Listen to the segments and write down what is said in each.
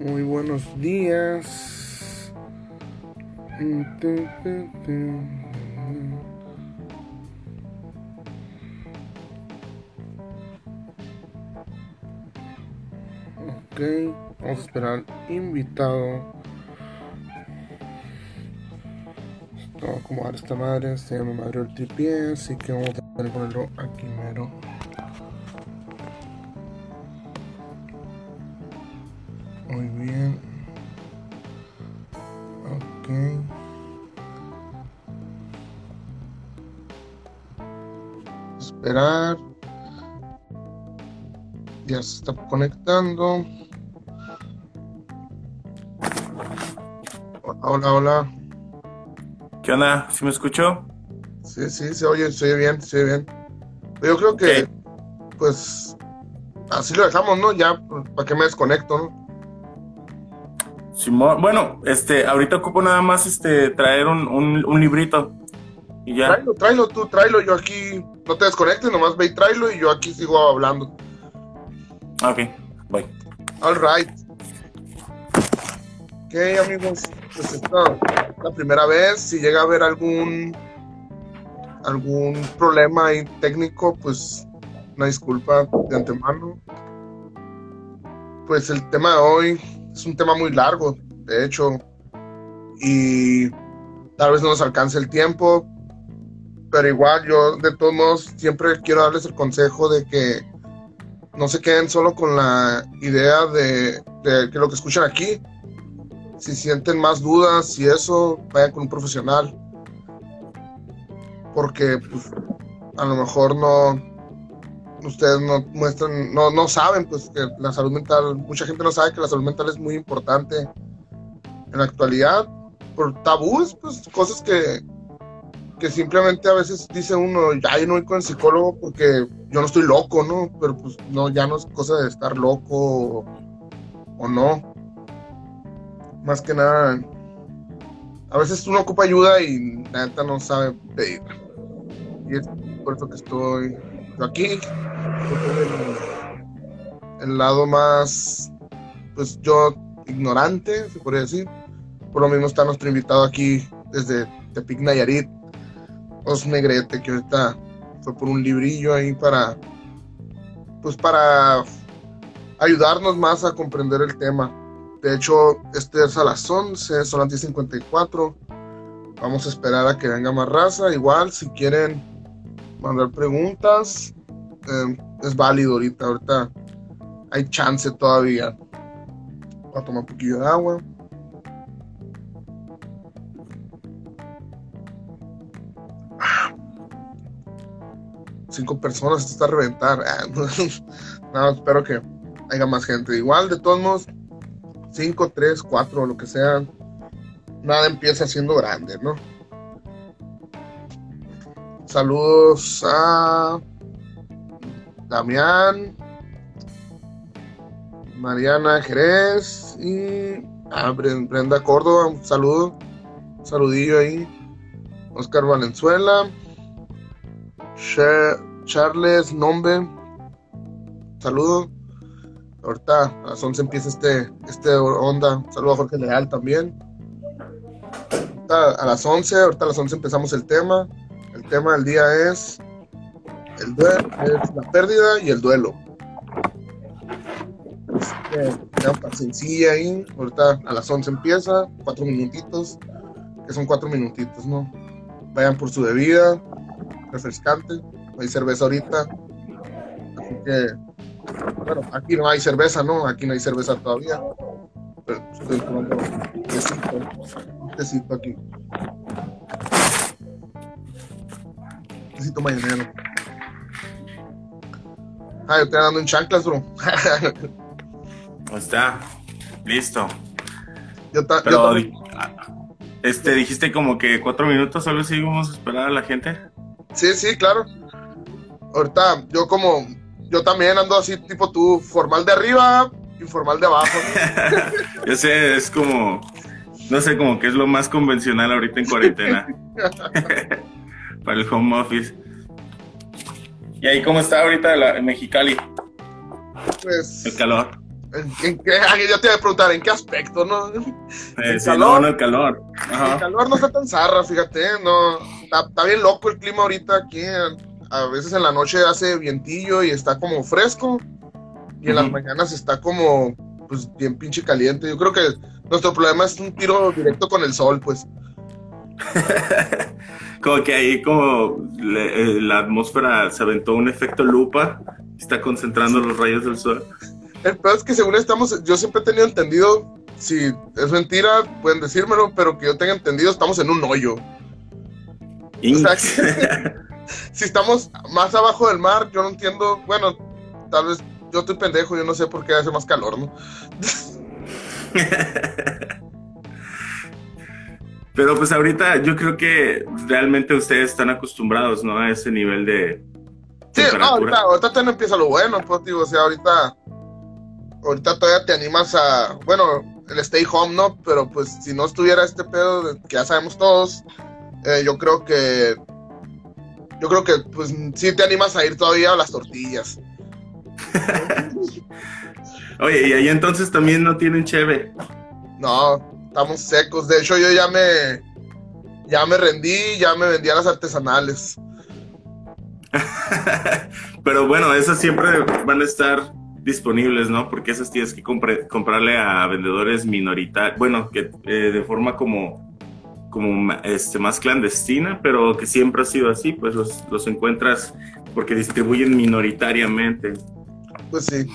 Muy buenos días. Ok, vamos a esperar invitado. Vamos a acomodar esta madre, se llama madre tripié, así que vamos a ponerlo aquí mero. Ya se está conectando. Hola, hola. ¿Qué onda? ¿Sí me escuchó? Sí, sí, se oye, se oye bien, se oye bien. Yo creo que, pues, así lo dejamos, ¿no? Ya, pues, para que me desconecto, ¿no? Simón, bueno, este, ahorita ocupo nada más este traer un, un, un librito. Y ya. Tráelo, tráelo tú, tráelo. Yo aquí, no te desconectes, nomás ve y tráelo y yo aquí sigo hablando. Ok, bye. All right. Ok, amigos, pues esta es la primera vez. Si llega a haber algún algún problema ahí técnico, pues una disculpa de antemano. Pues el tema de hoy es un tema muy largo, de hecho, y tal vez no nos alcance el tiempo, pero igual yo de todos modos siempre quiero darles el consejo de que no se queden solo con la idea de, que lo que escuchan aquí, si sienten más dudas y eso, vayan con un profesional. Porque pues, a lo mejor no, ustedes no muestran, no, no saben pues que la salud mental, mucha gente no sabe que la salud mental es muy importante en la actualidad, por tabúes, pues cosas que, que simplemente a veces dice uno, ya yo no voy con el psicólogo porque yo no estoy loco, ¿no? Pero pues no, ya no es cosa de estar loco o, no. Más que nada, a veces uno ocupa ayuda y la neta no sabe pedir. Y es por eso que estoy yo aquí. El, el lado más, pues yo, ignorante, se podría decir. Por lo mismo está nuestro invitado aquí desde Tepic Nayarit, Os Negrete, que ahorita fue por un librillo ahí para, pues para ayudarnos más a comprender el tema. De hecho, este es a las 11, son las 10.54. Vamos a esperar a que venga más raza. Igual, si quieren mandar preguntas, eh, es válido ahorita. Ahorita hay chance todavía. Voy a tomar un poquillo de agua. Cinco personas, está a reventar. Ah, no, espero que haya más gente. Igual, de todos modos, 5, 3, 4, lo que sea, nada empieza siendo grande, ¿no? Saludos a Damián, Mariana Jerez y a Brenda Córdoba, un saludo, un saludillo ahí. Oscar Valenzuela, Charles Nombe, saludo. Ahorita a las 11 empieza este, este onda. Saludo a Jorge Leal también. Ahorita a las 11, ahorita a las 11 empezamos el tema. El tema del día es el duelo, es la pérdida y el duelo. Este, sencilla ahí. Ahorita a las 11 empieza, cuatro minutitos, que son cuatro minutitos, ¿no? Vayan por su bebida, refrescante. Hay cerveza ahorita. Así que bueno, aquí no hay cerveza, ¿no? Aquí no hay cerveza todavía. Pero estoy tomando un tecito, un tecito aquí. Un tecito mañanero. Ah, yo estoy dando en chanclas, bro. Está, listo. Yo, ta- yo Pero, también- este, dijiste como que cuatro minutos, solo si vamos a esperar a la gente. Sí, sí, claro. Ahorita, yo como, yo también ando así, tipo tú, formal de arriba, informal de abajo. Yo sé, es como, no sé, como que es lo más convencional ahorita en cuarentena. Para el home office. ¿Y ahí cómo está ahorita la, en Mexicali? Pues, El calor. ¿En, qué, ya te voy a preguntar, ¿en qué aspecto, no? Eh, el calor, no, el calor. El calor no está tan zarra, fíjate, no. Está, bien loco el clima ahorita aquí. A veces en la noche hace vientillo y está como fresco. Y en las mañanas está como, pues, bien pinche caliente. Yo creo que nuestro problema es un tiro directo con el sol, pues. como que ahí como eh, la atmósfera se aventó un efecto lupa, está concentrando los rayos del sol. El peor es que según estamos, yo siempre he tenido entendido, si es mentira, pueden decírmelo, pero que yo tenga entendido, estamos en un hoyo. si estamos más abajo del mar, yo no entiendo, bueno, tal vez yo estoy pendejo, yo no sé por qué hace más calor, ¿no? Pero pues ahorita yo creo que realmente ustedes están acostumbrados, ¿no? A ese nivel de... Sí, no, ahorita, ahorita no empieza lo bueno, pues, digo, o sea, ahorita ahorita todavía te animas a, bueno, el stay home, ¿no? Pero pues si no estuviera este pedo que ya sabemos todos, eh, yo creo que, yo creo que pues sí te animas a ir todavía a las tortillas. Oye, y ahí entonces también no tienen cheve. No, estamos secos. De hecho, yo ya me, ya me rendí, ya me vendí a las artesanales. Pero bueno, esas siempre van a estar disponibles, ¿no? Porque esas tienes que comprarle a vendedores minoritarios, bueno, que eh, de forma como, como este, más clandestina, pero que siempre ha sido así, pues los, los encuentras porque distribuyen minoritariamente. Pues sí,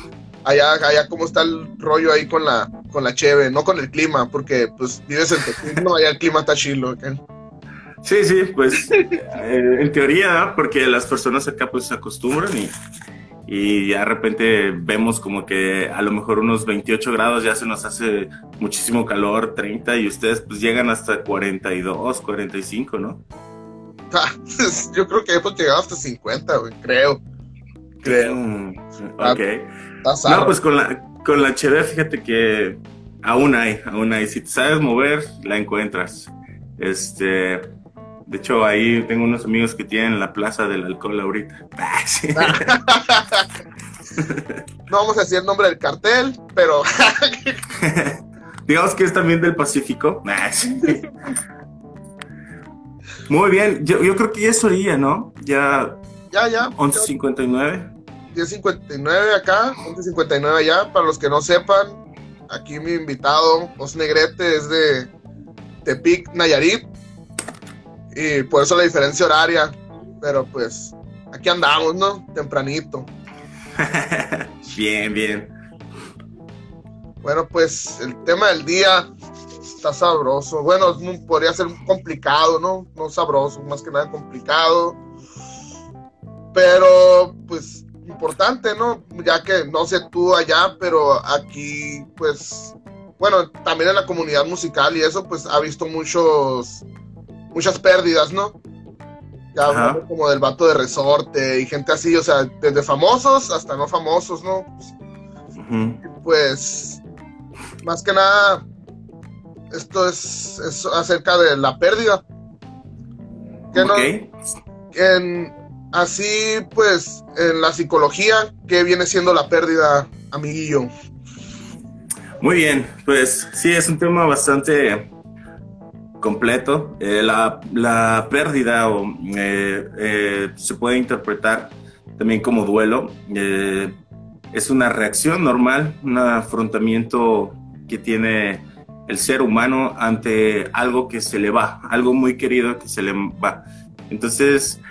allá, allá cómo está el rollo ahí con la, con la cheve, no con el clima, porque pues vives en no allá el clima está chilo. Sí, sí, pues eh, en teoría, porque las personas acá pues se acostumbran y y ya de repente vemos como que a lo mejor unos 28 grados ya se nos hace muchísimo calor, 30 y ustedes pues llegan hasta 42, 45, ¿no? Ah, pues, yo creo que hemos llegado hasta 50, güey, creo. Creo. Ok. no, pues con la, con la fíjate que aún hay, aún hay. Si te sabes mover, la encuentras. Este, de hecho, ahí tengo unos amigos que tienen la plaza del alcohol ahorita. no vamos a decir el nombre del cartel, pero. Digamos que es también del Pacífico. Muy bien, yo, creo que ya es orilla, ¿no? Ya. Ya, ya. 11.59. 10.59 acá, 11.59 allá. Para los que no sepan, aquí mi invitado, Os Negrete, es de Tepic, Nayarit y por eso la diferencia horaria. Pero pues aquí andamos, ¿no? Tempranito. bien, bien. Bueno, pues el tema del día está sabroso. Bueno, podría ser complicado, ¿no? No sabroso, más que nada complicado. Pero, pues, importante, ¿no? Ya que no sé tú allá, pero aquí, pues, bueno, también en la comunidad musical y eso, pues, ha visto muchos muchas pérdidas, ¿no? Ya hablando como del vato de resorte y gente así, o sea, desde famosos hasta no famosos, ¿no? Pues, más que nada, esto es, acerca de la pérdida. Que en, así, pues, en la psicología, ¿qué viene siendo la pérdida, amiguillo? Muy bien, pues sí, es un tema bastante completo. Eh, la, pérdida o, eh, eh, se puede interpretar también como duelo. es una reacción normal, un afrontamiento que tiene el ser humano ante algo que se le va, algo muy querido que se le va. Entonces,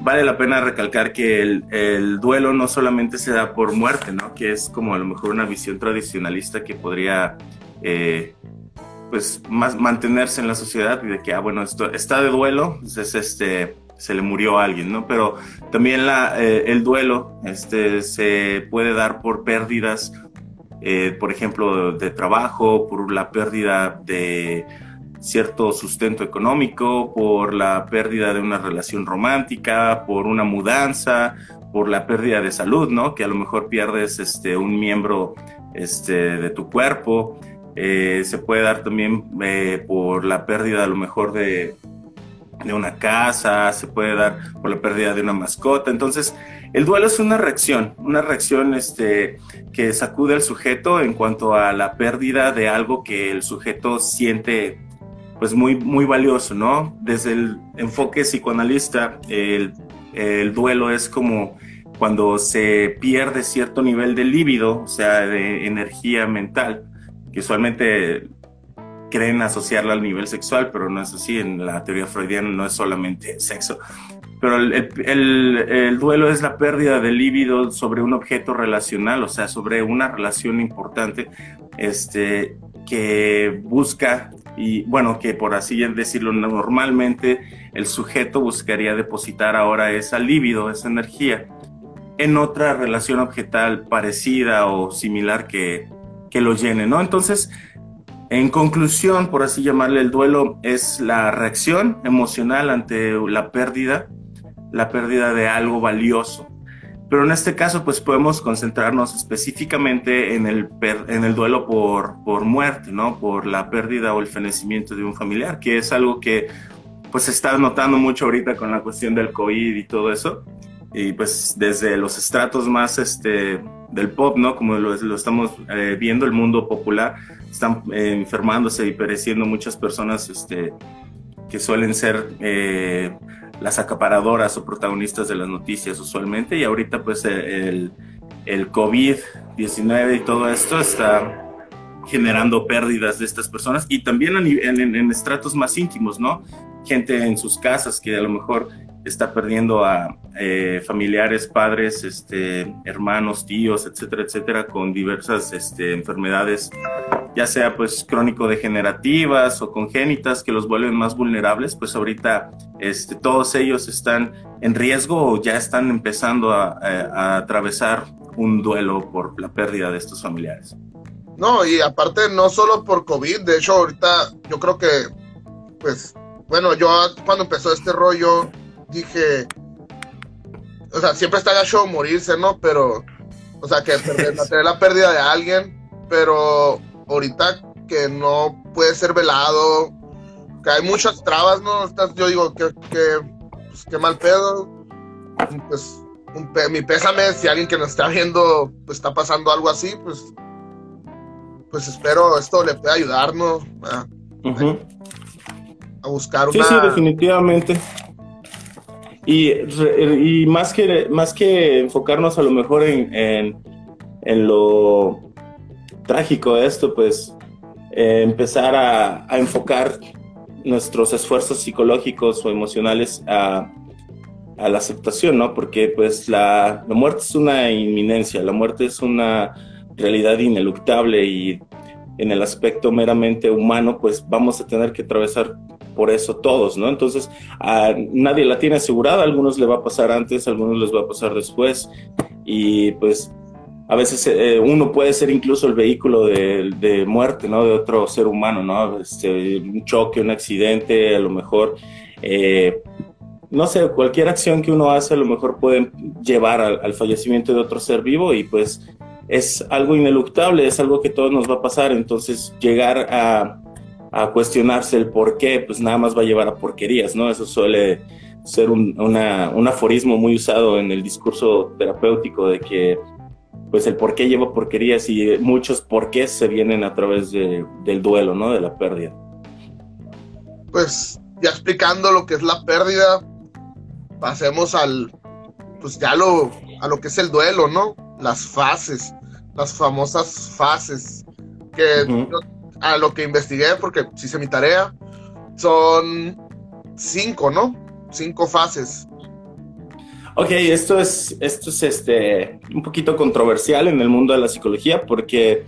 vale la pena recalcar que el, duelo no solamente se da por muerte, ¿no? Que es como a lo mejor una visión tradicionalista que podría pues más mantenerse en la sociedad y de que, ah, bueno, esto está de duelo, entonces este, se le murió a alguien, ¿no? Pero también la, eh, el duelo este, se puede dar por pérdidas, eh, por ejemplo, de trabajo, por la pérdida de cierto sustento económico, por la pérdida de una relación romántica, por una mudanza, por la pérdida de salud, ¿no? Que a lo mejor pierdes este, un miembro este, de tu cuerpo. Eh, se puede dar también eh, por la pérdida a lo mejor de, de una casa, se puede dar por la pérdida de una mascota. Entonces, el duelo es una reacción, una reacción este, que sacude al sujeto en cuanto a la pérdida de algo que el sujeto siente pues muy, muy valioso, ¿no? Desde el enfoque psicoanalista, el, el duelo es como cuando se pierde cierto nivel de líbido, o sea, de energía mental, que usualmente creen asociarla al nivel sexual, pero no es así. En la teoría freudiana no es solamente sexo. Pero el, el, duelo es la pérdida de líbido sobre un objeto relacional, o sea, sobre una relación importante este, que busca, y bueno, que por así decirlo, normalmente el sujeto buscaría depositar ahora esa líbido, esa energía, en otra relación objetal parecida o similar que, que lo llene, ¿no? Entonces, en conclusión, por así llamarle, el duelo es la reacción emocional ante la pérdida, la pérdida de algo valioso. Pero en este caso, pues podemos concentrarnos específicamente en el, en el duelo por, por muerte, ¿no? Por la pérdida o el fenecimiento de un familiar, que es algo que pues se está notando mucho ahorita con la cuestión del COVID y todo eso. Y pues desde los estratos más este, del pop, ¿no? Como lo, lo estamos eh, viendo, el mundo popular, están eh, enfermándose y pereciendo muchas personas este, que suelen ser eh, las acaparadoras o protagonistas de las noticias usualmente. Y ahorita pues el, el COVID-19 y todo esto está generando pérdidas de estas personas y también en, en, estratos más íntimos, ¿no? Gente en sus casas que a lo mejor está perdiendo a eh, familiares, padres, este, hermanos, tíos, etcétera, etcétera, con diversas este, enfermedades, ya sea pues crónico-degenerativas o congénitas que los vuelven más vulnerables, pues ahorita este, todos ellos están en riesgo o ya están empezando a, a atravesar un duelo por la pérdida de estos familiares. No, y aparte no solo por COVID, de hecho ahorita yo creo que, pues, bueno, yo cuando empezó este rollo, dije, o sea, siempre está gacho morirse, ¿no? Pero, o sea, que tener la pérdida de alguien, pero ahorita que no puede ser velado, que hay muchas trabas, ¿no? Yo digo, que, que pues, qué mal pedo. Pues, mi pésame, si alguien que nos está viendo pues, está pasando algo así, pues, pues espero esto le pueda ayudarnos a, a buscar una... Sí, sí, definitivamente. Y, más, que, más que enfocarnos a lo mejor en, en, lo trágico de esto, pues eh, empezar a, enfocar nuestros esfuerzos psicológicos o emocionales a, a la aceptación, ¿no? Porque pues la, la, muerte es una inminencia, la muerte es una realidad ineluctable y en el aspecto meramente humano, pues vamos a tener que atravesar por eso todos, ¿no? Entonces, a nadie la tiene asegurada, algunos le va a pasar antes, algunos les va a pasar después, y pues a veces eh, uno puede ser incluso el vehículo de, muerte, ¿no? De otro ser humano, ¿no? Este, un choque, un accidente, a lo mejor, eh, no sé, cualquier acción que uno hace a lo mejor puede llevar al, al fallecimiento de otro ser vivo y pues es algo ineluctable, es algo que todos nos va a pasar, entonces llegar a a cuestionarse el por qué, pues nada más va a llevar a porquerías, ¿no? Eso suele ser un, un aforismo muy usado en el discurso terapéutico de que pues el por qué lleva porquerías y muchos porqués se vienen a través de, del duelo, ¿no? De la pérdida. Pues ya explicando lo que es la pérdida, pasemos al, pues ya lo, a lo que es el duelo, ¿no? Las fases, las famosas fases, que a lo que investigué, porque hice mi tarea, son cinco, ¿no? Cinco fases. Ok, esto es, esto es este, un poquito controversial en el mundo de la psicología porque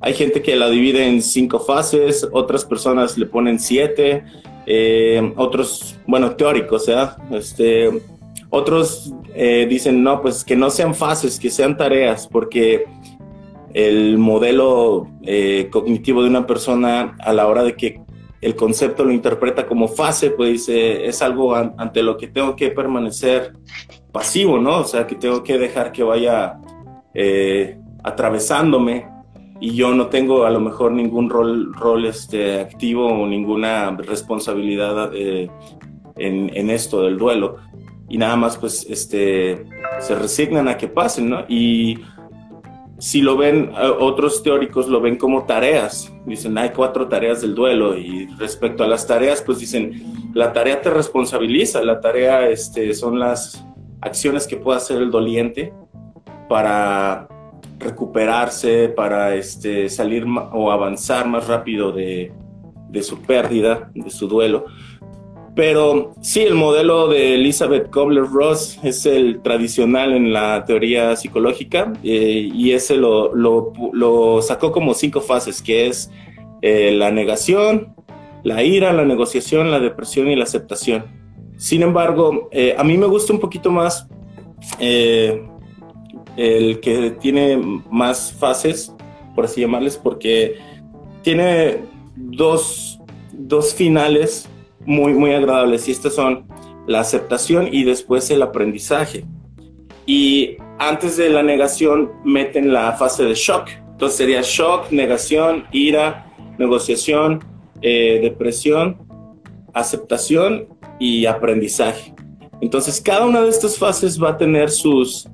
hay gente que la divide en cinco fases, otras personas le ponen siete, eh, otros, bueno, teóricos, ¿ya? Este, otros eh, dicen, no, pues que no sean fases, que sean tareas, porque el modelo eh, cognitivo de una persona a la hora de que el concepto lo interpreta como fase, pues dice, es algo ante lo que tengo que permanecer pasivo, ¿no? O sea, que tengo que dejar que vaya eh, atravesándome y yo no tengo a lo mejor ningún rol, rol este, activo o ninguna responsabilidad eh, en, en, esto del duelo y nada más pues este, se resignan a que pasen, ¿no? Y si lo ven, eh, otros teóricos lo ven como tareas, dicen hay cuatro tareas del duelo y respecto a las tareas pues dicen la tarea te responsabiliza, la tarea este, son las acciones que puede hacer el doliente para recuperarse, para este, salir o avanzar más rápido de, de su pérdida, de su duelo. Pero sí, el modelo de Elizabeth Kobler-Ross es el tradicional en la teoría psicológica eh, y ese lo, sacó como cinco fases, que es eh, la negación, la ira, la negociación, la depresión y la aceptación. Sin embargo, eh, a mí me gusta un poquito más el que tiene más fases, por así llamarles, porque tiene dos, dos finales muy, muy agradables y estas son la aceptación y después el aprendizaje. Y antes de la negación meten la fase de shock. Entonces sería shock, negación, ira, negociación, eh, depresión, aceptación y aprendizaje. Entonces cada una de estas fases va a tener sus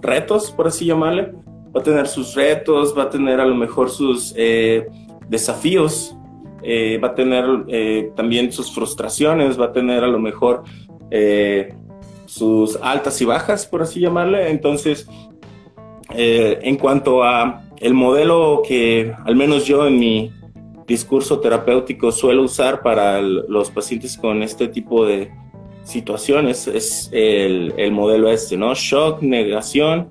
retos, por así llamarle. Va a tener sus retos, va a tener a lo mejor sus eh, desafíos eh, va a tener eh, también sus frustraciones, va a tener a lo mejor eh, sus altas y bajas, por así llamarle. Entonces, en cuanto a el modelo que al menos yo en mi discurso terapéutico suelo usar para los pacientes con este tipo de situaciones es el, el modelo este, ¿no? Shock, negación,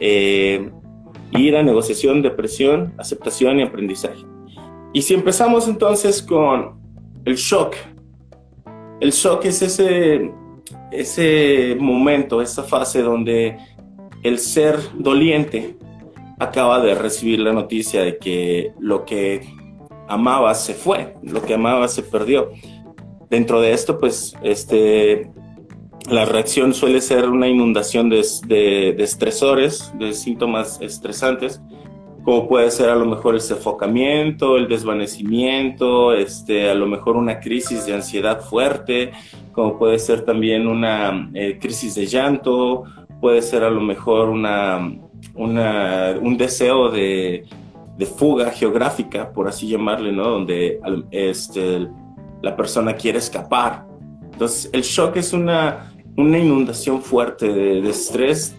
ira, negociación, depresión, aceptación y aprendizaje. Y si empezamos entonces con el shock, el shock es ese, ese momento, esa fase donde el ser doliente acaba de recibir la noticia de que lo que amaba se fue, lo que amaba se perdió. Dentro de esto, pues, este, la reacción suele ser una inundación de, de, de estresores, de síntomas estresantes, como puede ser a lo mejor el sofocamiento, el desvanecimiento, este, a lo mejor una crisis de ansiedad fuerte, como puede ser también una eh, crisis de llanto, puede ser a lo mejor una, una un deseo de, de, fuga geográfica, por así llamarle, ¿no? Donde este, la persona quiere escapar. Entonces, el shock es una, una inundación fuerte de, de estrés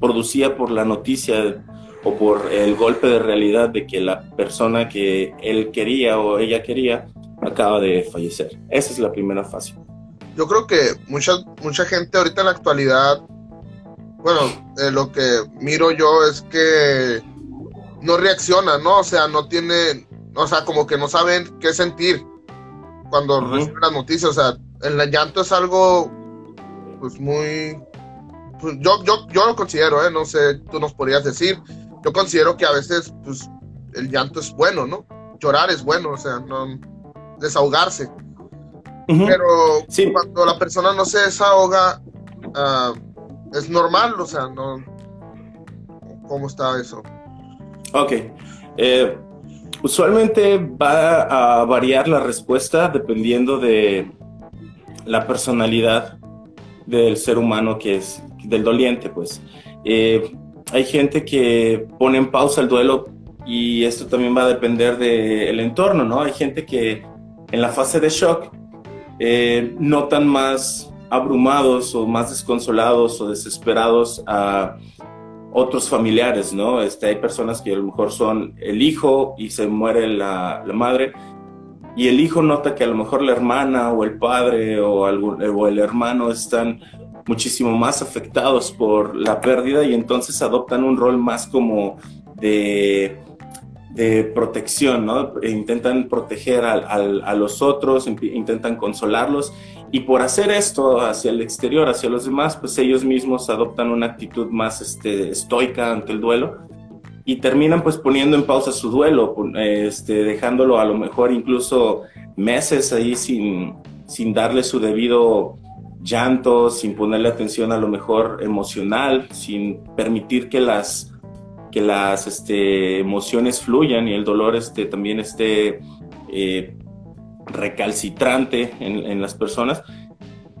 producida por la noticia o por el golpe de realidad de que la persona que él quería o ella quería acaba de fallecer. Esa es la primera fase. Yo creo que mucha, mucha gente ahorita en la actualidad, bueno, eh, lo que miro yo es que no reacciona, ¿no? O sea, no tiene, o sea, como que no saben qué sentir cuando reciben las noticias. O sea, el llanto es algo, pues muy, pues, yo, yo, yo lo considero, ¿eh? No sé, tú nos podrías decir, yo considero que a veces pues, el llanto es bueno, ¿no? Llorar es bueno, o sea, no desahogarse. Pero cuando la persona no se desahoga, ah, es normal, o sea, no. ¿Cómo está eso? Ok. Eh, usualmente va a variar la respuesta dependiendo de la personalidad del ser humano que es, del doliente, pues. Eh, hay gente que pone en pausa el duelo y esto también va a depender del entorno, ¿no? Hay gente que en la fase de shock eh, notan más abrumados o más desconsolados o desesperados a otros familiares, ¿no? Este, hay personas que a lo mejor son el hijo y se muere la, la madre y el hijo nota que a lo mejor la hermana o el padre o, algún, o el hermano están muchísimo más afectados por la pérdida y entonces adoptan un rol más como de, de protección, ¿no? E intentan proteger a, los otros, intentan consolarlos y por hacer esto hacia el exterior, hacia los demás, pues ellos mismos adoptan una actitud más este, estoica ante el duelo y terminan pues poniendo en pausa su duelo, este, dejándolo a lo mejor incluso meses ahí sin, sin darle su debido llanto, sin ponerle atención a lo mejor emocional, sin permitir que las, que las este, emociones fluyan y el dolor este, también esté eh, recalcitrante en, las personas.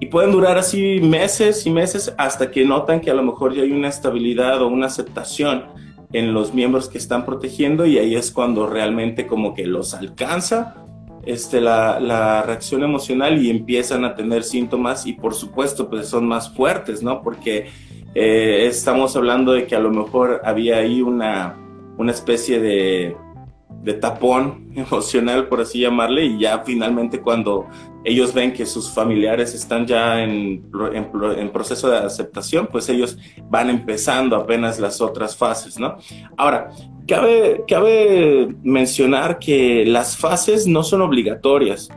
y pueden durar así meses y meses hasta que notan que a lo mejor ya hay una estabilidad o una aceptación en los miembros que están protegiendo y ahí es cuando realmente como que los alcanza este, la, la, reacción emocional y empiezan a tener síntomas y por supuesto pues son más fuertes, ¿no? Porque eh, estamos hablando de que a lo mejor había ahí una, una especie de, de tapón emocional, por así llamarle, y ya finalmente cuando ellos ven que sus familiares están ya en, en, proceso de aceptación, pues ellos van empezando apenas las otras fases, ¿no? Ahora, cabe, cabe mencionar que las fases no son obligatorias.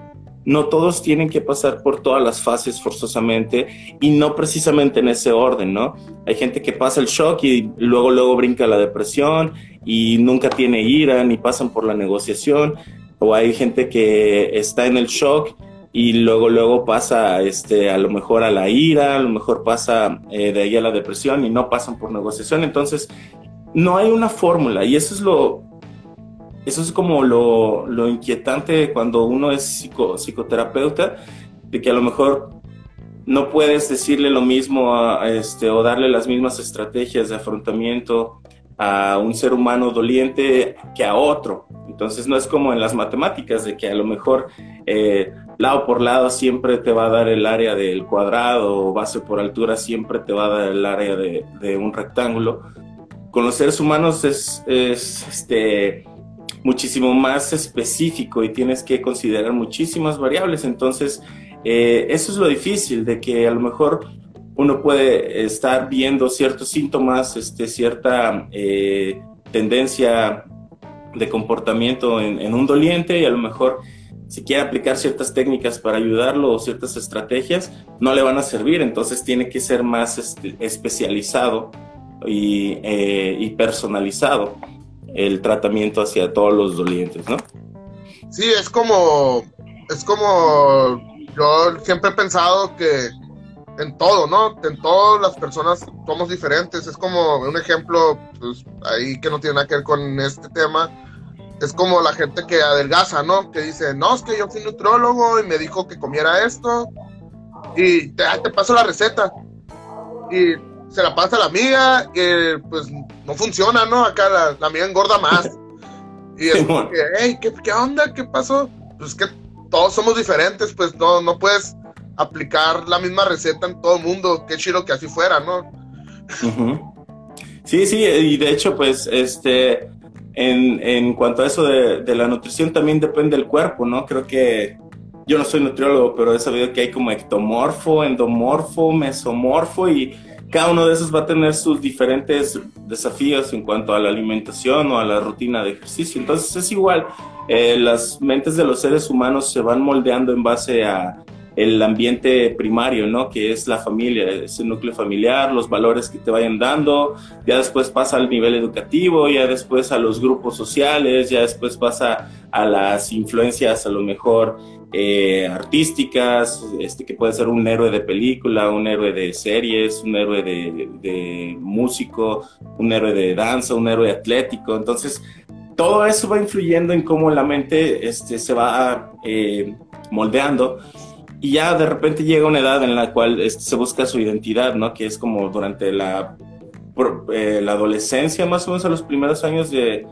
No todos tienen que pasar por todas las fases forzosamente y no precisamente en ese orden, ¿no? Hay gente que pasa el shock y luego luego brinca la depresión y nunca tiene ira ni pasan por la negociación o hay gente que está en el shock y luego luego pasa este a lo mejor a la ira, a lo mejor pasa eh, de ahí a la depresión y no pasan por negociación, entonces no hay una fórmula y eso es lo eso es como lo, lo inquietante cuando uno es psico, psicoterapeuta de que a lo mejor no puedes decirle lo mismo este, o darle las mismas estrategias de afrontamiento a un ser humano doliente que a otro. Entonces no es como en las matemáticas, de que a lo mejor eh, lado por lado siempre te va a dar el área del cuadrado o base por altura siempre te va a dar el área de, un rectángulo. Con los seres humanos es, es este, muchísimo más específico y tienes que considerar muchísimas variables. Entonces, eh, eso es lo difícil, de que a lo mejor uno puede estar viendo ciertos síntomas, este, cierta eh, tendencia de comportamiento en, un doliente y a lo mejor si quiere aplicar ciertas técnicas para ayudarlo o ciertas estrategias, no le van a servir, entonces tiene que ser más este, especializado y, eh, y, personalizado el tratamiento hacia todos los dolientes, ¿no? Sí, es como, es como yo siempre he pensado que en todo, ¿no? En todas las personas somos diferentes. Es como un ejemplo, pues, ahí que no tiene nada que ver con este tema. Es como la gente que adelgaza, ¿no? Que dice, no, es que yo fui nutrólogo y me dijo que comiera esto y te, te paso la receta. Y se la pasa a la amiga, que pues no funciona, ¿no? Acá la, la amiga engorda más. Y es como que, hey, ¿qué, ¿qué, onda? ¿Qué pasó? Pues que todos somos diferentes, pues no, no puedes aplicar la misma receta en todo el mundo. Qué chido que así fuera, ¿no? Sí, sí, y de hecho, pues, este, en, en cuanto a eso de, de, la nutrición, también depende del cuerpo, ¿no? Creo que yo no soy nutriólogo, pero he sabido que hay como ectomorfo, endomorfo, mesomorfo, y cada uno de esos va a tener sus diferentes desafíos en cuanto a la alimentación o a la rutina de ejercicio. Entonces es igual, eh, las mentes de los seres humanos se van moldeando en base a el ambiente primario, ¿no? Que es la familia, ese núcleo familiar, los valores que te vayan dando, ya después pasa al nivel educativo, ya después a los grupos sociales, ya después pasa a las influencias a lo mejor eh, artísticas, este, que puede ser un héroe de película, un héroe de series, un héroe de, de músico, un héroe de danza, un héroe atlético. Entonces, todo eso va influyendo en cómo la mente este, se va eh, moldeando y ya de repente llega una edad en la cual este, se busca su identidad, ¿no? Que es como durante la, eh, la adolescencia, más o menos a los primeros años de,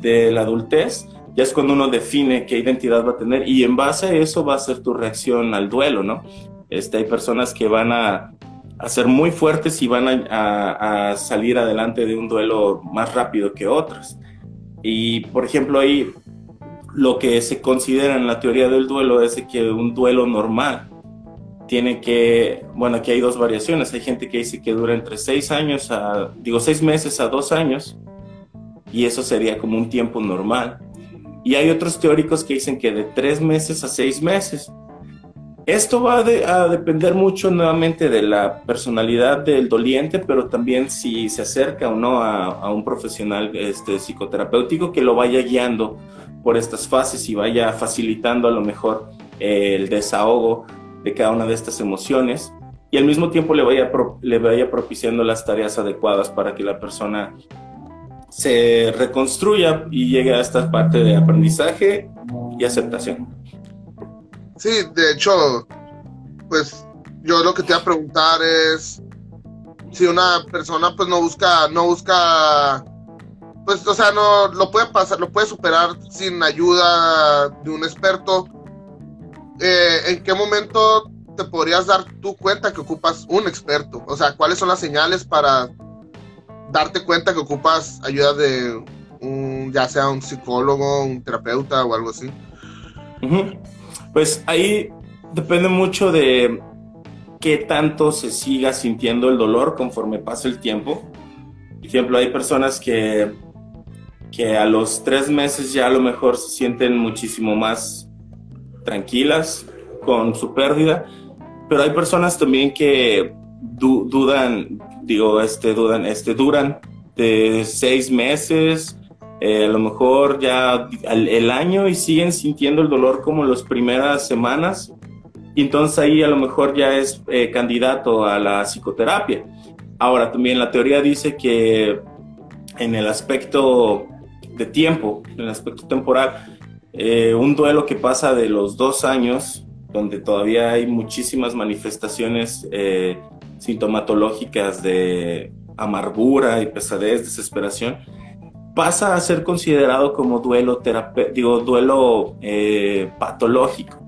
de la adultez, ya es cuando uno define qué identidad va a tener y en base a eso va a ser tu reacción al duelo, ¿no? Este, hay personas que van a, a ser muy fuertes y van a, a, a, salir adelante de un duelo más rápido que otras. Y, por ejemplo, ahí lo que se considera en la teoría del duelo es que un duelo normal tiene que, bueno, aquí hay dos variaciones. Hay gente que dice que dura entre seis años a, digo, seis meses a dos años, y eso sería como un tiempo normal. Y hay otros teóricos que dicen que de tres meses a seis meses. Esto va a depender mucho nuevamente de la personalidad del doliente, pero también si se acerca o no a, un profesional este, psicoterapéutico que lo vaya guiando por estas fases y vaya facilitando a lo mejor eh, el desahogo de cada una de estas emociones y al mismo tiempo le vaya, le vaya propiciando las tareas adecuadas para que la persona se reconstruya y llegue a esta parte de aprendizaje y aceptación. Sí, de hecho, pues yo lo que te iba a preguntar es si una persona pues no busca, no busca, pues o sea, no lo puede pasar, lo puede superar sin ayuda de un experto. Eh, ¿En qué momento te podrías dar tu cuenta que ocupas un experto? O sea, ¿cuáles son las señales para darte cuenta que ocupas ayuda de un, ya sea un psicólogo, un terapeuta o algo así? Pues ahí depende mucho de qué tanto se siga sintiendo el dolor conforme pasa el tiempo. Por ejemplo, hay personas que, que a los tres meses ya a lo mejor se sienten muchísimo más tranquilas con su pérdida, pero hay personas también que dudan, digo, este, dudan, este, duran de seis meses, eh, a lo mejor ya el año y siguen sintiendo el dolor como las primeras semanas y entonces ahí a lo mejor ya es eh, candidato a la psicoterapia. Ahora, también la teoría dice que en el aspecto de tiempo, en el aspecto temporal, eh, un duelo que pasa de los dos años, donde todavía hay muchísimas manifestaciones sintomatológicas de amargura y pesadez, desesperación, pasa a ser considerado como duelo, digo, duelo patológico.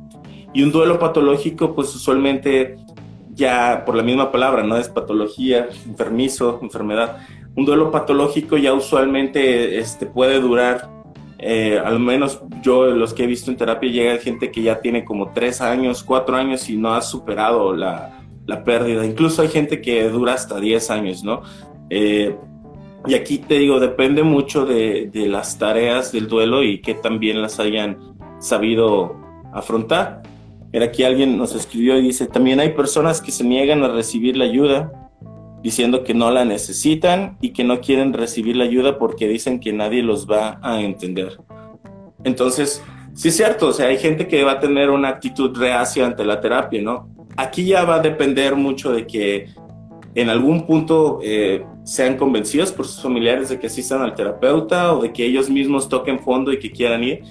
Y un duelo patológico, pues usualmente ya por la misma palabra, ¿no? Es patología, enfermizo, enfermedad. Un duelo patológico ya usualmente este, puede durar, eh, al menos yo los que he visto en terapia, llega gente que ya tiene como tres años, cuatro años y no ha superado la, la pérdida. Incluso hay gente que dura hasta diez años, ¿no? Eh, y aquí te digo, depende mucho de, de, las tareas del duelo y que también las hayan sabido afrontar. Mira, aquí alguien nos escribió y dice, también hay personas que se niegan a recibir la ayuda, diciendo que no la necesitan y que no quieren recibir la ayuda porque dicen que nadie los va a entender. Entonces, sí es cierto, o sea, hay gente que va a tener una actitud reacia ante la terapia, ¿no? Aquí ya va a depender mucho de que en algún punto eh, sean convencidos por sus familiares de que asistan al terapeuta o de que ellos mismos toquen fondo y que quieran ir.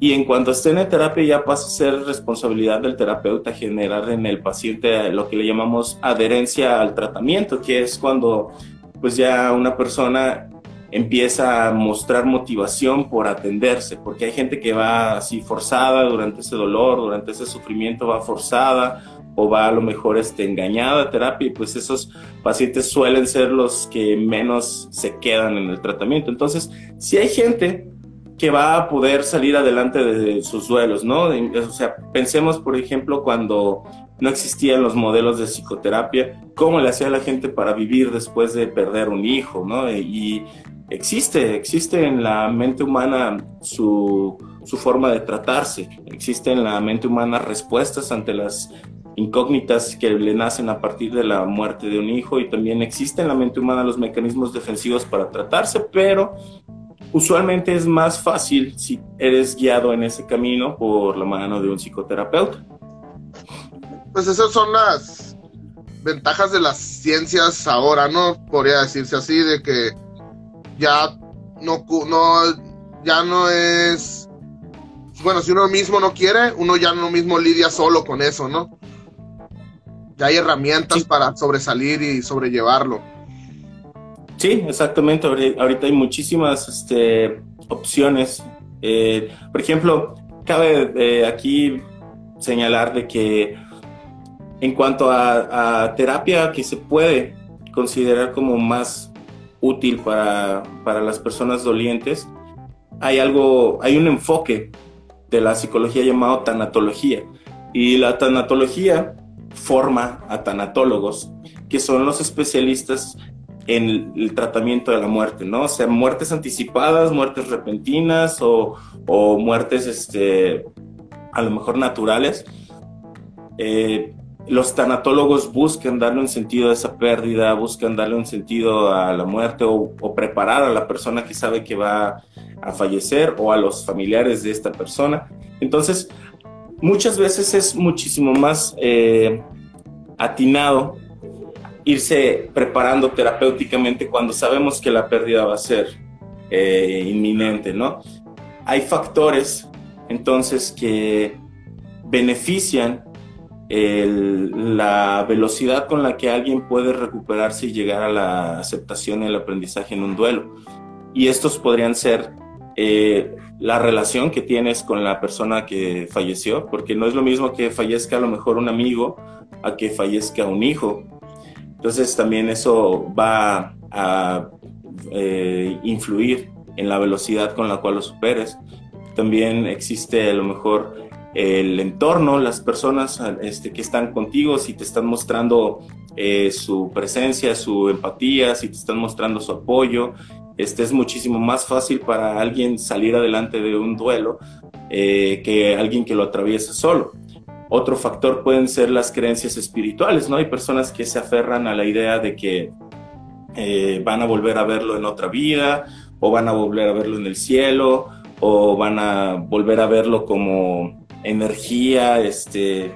Y en cuanto estén en terapia ya pasa a ser responsabilidad del terapeuta generar en el paciente lo que le llamamos adherencia al tratamiento, que es cuando pues ya una persona empieza a mostrar motivación por atenderse, porque hay gente que va así forzada durante ese dolor, durante ese sufrimiento, va forzada o va a lo mejor este, engañada a terapia y pues esos pacientes suelen ser los que menos se quedan en el tratamiento. Entonces, si hay gente que va a poder salir adelante de sus duelos, ¿no? O sea, pensemos, por ejemplo, cuando no existían los modelos de psicoterapia, cómo le hacía la gente para vivir después de perder un hijo, ¿no? Existe, existe en la mente humana su, forma de tratarse, existe en la mente humana respuestas ante las incógnitas que le nacen a partir de la muerte de un hijo y también existe en la mente humana los mecanismos defensivos para tratarse, pero usualmente es más fácil si eres guiado en ese camino por la mano de un psicoterapeuta. Pues esas son las ventajas de las ciencias ahora, ¿no? Podría decirse así, de que ya no, no, ya no es, bueno, si uno mismo no quiere, uno ya no mismo lidia solo con eso, ¿no? Ya hay herramientas para sobresalir y sobrellevarlo. Sí, exactamente. Ahorita hay muchísimas este, opciones. Eh, por ejemplo, cabe eh, aquí señalar de que en cuanto a, terapia que se puede considerar como más útil para, para las personas dolientes, hay algo, hay un enfoque de la psicología llamado tanatología. Y la tanatología forma a tanatólogos, que son los especialistas en el tratamiento de la muerte, ¿no? O sea, muertes anticipadas, muertes repentinas o, muertes, este, a lo mejor naturales. Eh, los tanatólogos buscan darle un sentido a esa pérdida, buscan darle un sentido a la muerte o, preparar a la persona que sabe que va a fallecer o a los familiares de esta persona. Entonces, muchas veces es muchísimo más eh, atinado irse preparando terapéuticamente cuando sabemos que la pérdida va a ser eh, inminente, ¿no? Hay factores entonces que benefician la velocidad con la que alguien puede recuperarse y llegar a la aceptación y el aprendizaje en un duelo. Y estos podrían ser eh, la relación que tienes con la persona que falleció, porque no es lo mismo que fallezca a lo mejor un amigo a que fallezca un hijo. Entonces también eso va a eh, influir en la velocidad con la cual lo superes. También existe a lo mejor el entorno, las personas este, que están contigo, si te están mostrando eh, su presencia, su empatía, si te están mostrando su apoyo, este es muchísimo más fácil para alguien salir adelante de un duelo eh, que alguien que lo atraviesa solo. Otro factor pueden ser las creencias espirituales, ¿no? Hay personas que se aferran a la idea de que eh, van a volver a verlo en otra vida, o van a volver a verlo en el cielo, o van a volver a verlo como energía, este,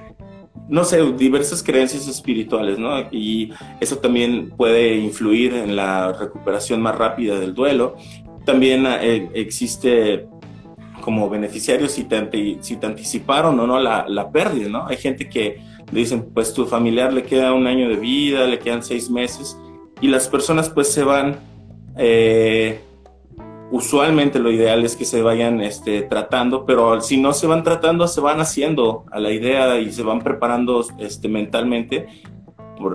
no sé, diversas creencias espirituales, ¿no? Y eso también puede influir en la recuperación más rápida del duelo. También eh, existe como beneficiarios si te, si te anticiparon o no la, la, pérdida, ¿no? Hay gente que le dicen, pues tu familiar le queda un año de vida, le quedan seis meses, y las personas pues se van eh, usualmente lo ideal es que se vayan este, tratando, pero si no se van tratando, se van haciendo a la idea y se van preparando este, mentalmente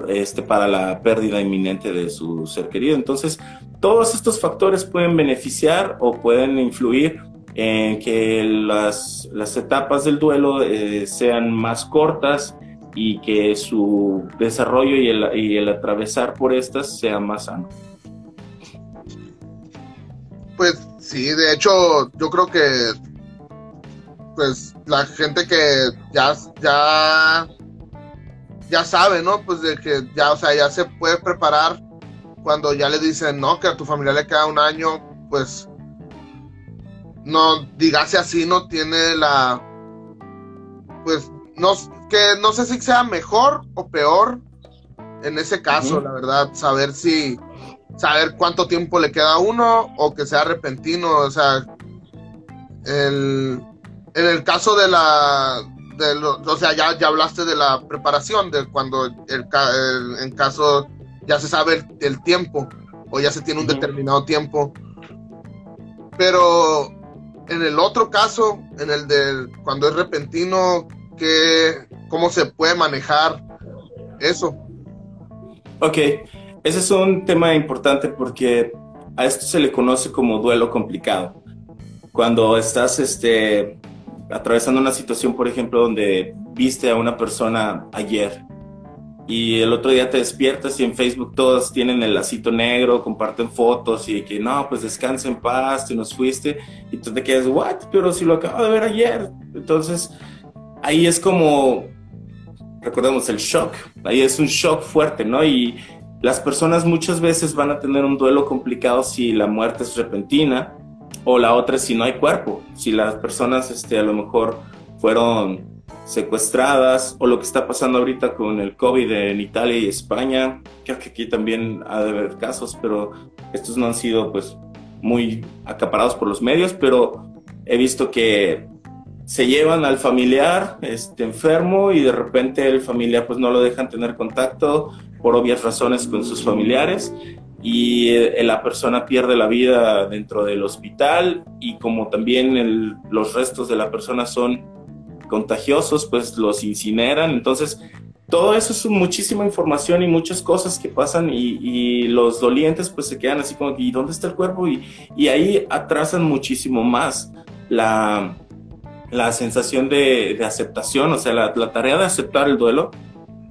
este, para la pérdida inminente de su ser querido. Entonces, todos estos factores pueden beneficiar o pueden influir en que las, las etapas del duelo eh, sean más cortas y que su desarrollo y el, y el atravesar por estas sea más sano. Pues sí, de hecho, yo creo que pues la gente que ya, ya, ya sabe, ¿no? Pues de que ya, o sea, ya se puede preparar cuando ya le dicen, no, que a tu familia le queda un año, pues no, digase así, no tiene la, pues, no, que no sé si sea mejor o peor en ese caso, la verdad, saber si, saber cuánto tiempo le queda a uno o que sea repentino, o sea, el, en el caso de la, de o sea, ya, ya hablaste de la preparación, de cuando el, en caso ya se sabe el, tiempo o ya se tiene un determinado tiempo, pero en el otro caso, en el de cuando es repentino, ¿qué, ¿cómo se puede manejar eso? Ok, ese es un tema importante porque a esto se le conoce como duelo complicado. Cuando estás este, atravesando una situación, por ejemplo, donde viste a una persona ayer y el otro día te despiertas y en Facebook todos tienen el lacito negro, comparten fotos y que no, pues descansa en paz, te nos fuiste y tú te quedas, what, pero si lo acabo de ver ayer. Entonces, ahí es como, recordemos, el shock, ahí es un shock fuerte, ¿no? Y las personas muchas veces van a tener un duelo complicado si la muerte es repentina o la otra si no hay cuerpo, si las personas este, a lo mejor fueron secuestradas o lo que está pasando ahorita con el COVID en Italia y España, creo que aquí también ha de haber casos, pero estos no han sido pues muy acaparados por los medios, pero he visto que se llevan al familiar este, enfermo y de repente el familiar pues no lo dejan tener contacto por obvias razones con sus familiares y eh, la persona pierde la vida dentro del hospital y como también los restos de la persona son contagiosos, pues los incineran. Entonces, todo eso es muchísima información y muchas cosas que pasan y, los dolientes pues se quedan así como, ¿y dónde está el cuerpo? Y, y ahí atrasan muchísimo más la, la sensación de, aceptación, o sea, la, la tarea de aceptar el duelo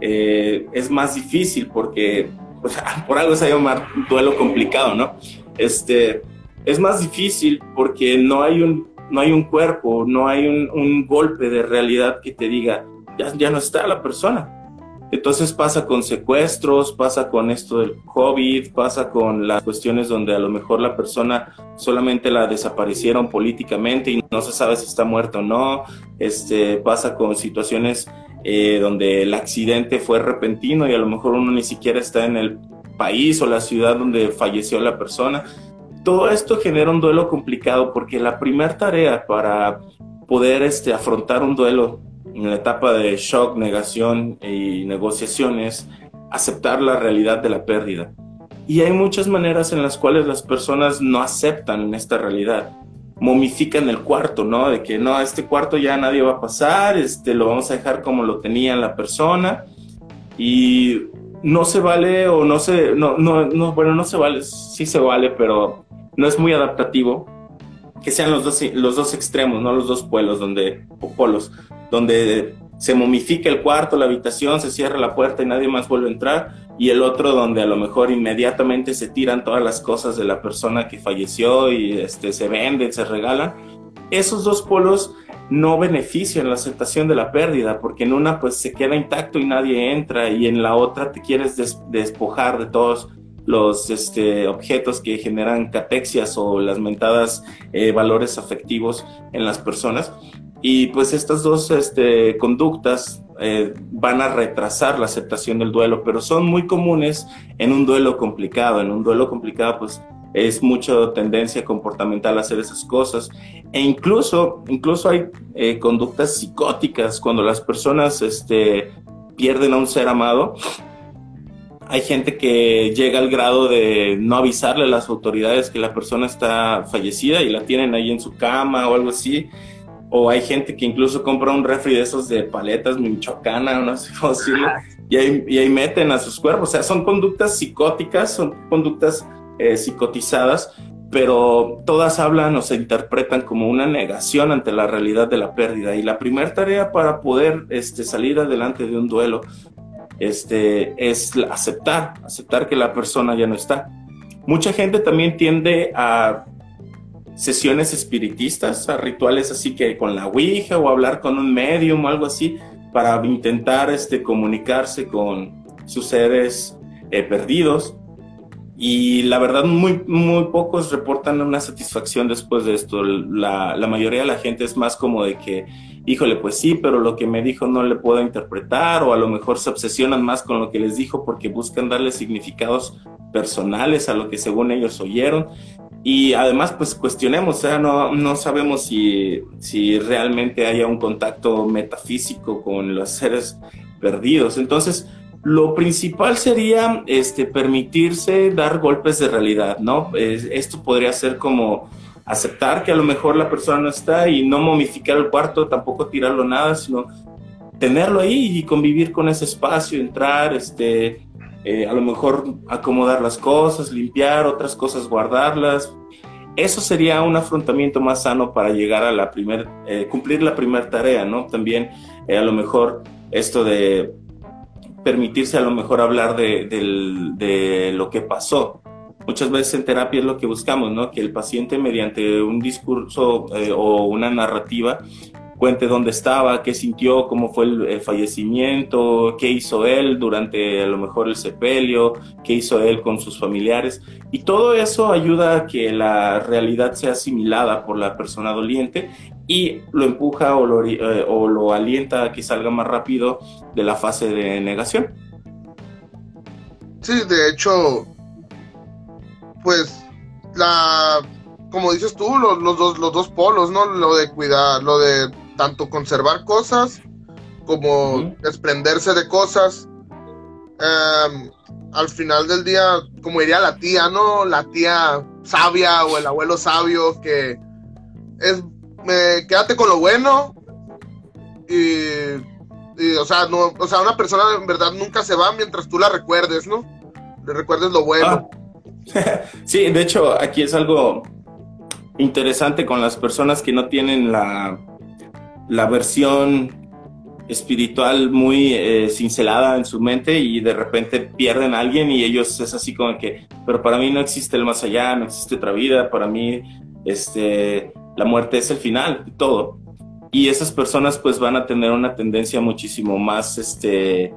eh, es más difícil porque por algo se llama duelo complicado, ¿no? Este, es más difícil porque no hay un, no hay un cuerpo, no hay un, golpe de realidad que te diga, ya, ya no está la persona. Entonces pasa con secuestros, pasa con esto del COVID, pasa con las cuestiones donde a lo mejor la persona solamente la desaparecieron políticamente y no se sabe si está muerta o no. Este, pasa con situaciones eh, donde el accidente fue repentino y a lo mejor uno ni siquiera está en el país o la ciudad donde falleció la persona. Todo esto genera un duelo complicado porque la primera tarea para poder este, afrontar un duelo en la etapa de shock, negación y negociaciones, aceptar la realidad de la pérdida. Y hay muchas maneras en las cuales las personas no aceptan esta realidad. Momifican el cuarto, ¿no? De que no, este cuarto ya nadie va a pasar, este, lo vamos a dejar como lo tenía la persona. Y no se vale o no se, no, no, no, bueno, no se vale, sí se vale, pero no es muy adaptativo que sean los dos, los dos extremos, no los dos pueblos donde, polos, donde se momifica el cuarto, la habitación, se cierra la puerta y nadie más vuelve a entrar, y el otro donde a lo mejor inmediatamente se tiran todas las cosas de la persona que falleció y este, se venden, se regalan. Esos dos polos no benefician la aceptación de la pérdida, porque en una pues se queda intacto y nadie entra, y en la otra te quieres despojar de todos los este, objetos que generan catexias o las mentadas eh, valores afectivos en las personas. Y pues estas dos este, conductas eh, van a retrasar la aceptación del duelo, pero son muy comunes en un duelo complicado. En un duelo complicado, pues es mucha tendencia comportamental a hacer esas cosas. E incluso, incluso hay eh, conductas psicóticas cuando las personas este, pierden a un ser amado. Hay gente que llega al grado de no avisarle a las autoridades que la persona está fallecida y la tienen ahí en su cama o algo así o hay gente que incluso compra un refri de esos de paletas michoacana, no sé cómo decirlo, y ahí, y ahí meten a sus cuerpos. O sea, son conductas psicóticas, son conductas eh, psicotizadas, pero todas hablan o se interpretan como una negación ante la realidad de la pérdida. Y la primera tarea para poder este, salir adelante de un duelo este, es aceptar, aceptar que la persona ya no está. Mucha gente también tiende a sesiones espiritistas, a rituales así que con la Ouija o hablar con un medium o algo así para intentar este, comunicarse con sus seres eh, perdidos. Y la verdad, muy, muy pocos reportan una satisfacción después de esto. La, la mayoría de la gente es más como de que, híjole, pues sí, pero lo que me dijo no le puedo interpretar, o a lo mejor se obsesionan más con lo que les dijo porque buscan darle significados personales a lo que según ellos oyeron. Y además, pues cuestionemos, o sea, no, no sabemos si, si realmente haya un contacto metafísico con los seres perdidos. Entonces, lo principal sería este, permitirse dar golpes de realidad, ¿no? esto podría ser como aceptar que a lo mejor la persona no está y no momificar el cuarto, tampoco tirarlo nada, sino tenerlo ahí y convivir con ese espacio, entrar, este, eh, a lo mejor acomodar las cosas, limpiar, otras cosas guardarlas. Eso sería un afrontamiento más sano para llegar a la primer, eh, cumplir la primera tarea, ¿no? También eh, a lo mejor esto de permitirse a lo mejor hablar de, de, lo que pasó. Muchas veces en terapia es lo que buscamos, ¿no? Que el paciente mediante un discurso o una narrativa cuente dónde estaba, qué sintió, cómo fue el, fallecimiento, qué hizo él durante a lo mejor el sepelio, qué hizo él con sus familiares. Y todo eso ayuda a que la realidad sea asimilada por la persona doliente y lo empuja o lo, eh, o lo alienta a que salga más rápido de la fase de negación. Sí, de hecho, pues la como dices tú, los, los, dos, los dos polos, ¿no? Lo de cuidar, lo de tanto conservar cosas como desprenderse de cosas. Em, al final del día, como diría la tía, ¿no? La tía sabia o el abuelo sabio que es, quédate con lo bueno y, o sea, no, o sea, una persona en verdad nunca se va mientras tú la recuerdes, ¿no? Le recuerdes lo bueno. Ah. sí, de hecho, aquí es algo interesante con las personas que no tienen la la versión espiritual muy eh, cincelada en su mente y de repente pierden a alguien y ellos es así como que, pero para mí no existe el más allá, no existe otra vida, para mí este, la muerte es el final de todo. Y esas personas pues van a tener una tendencia muchísimo más este,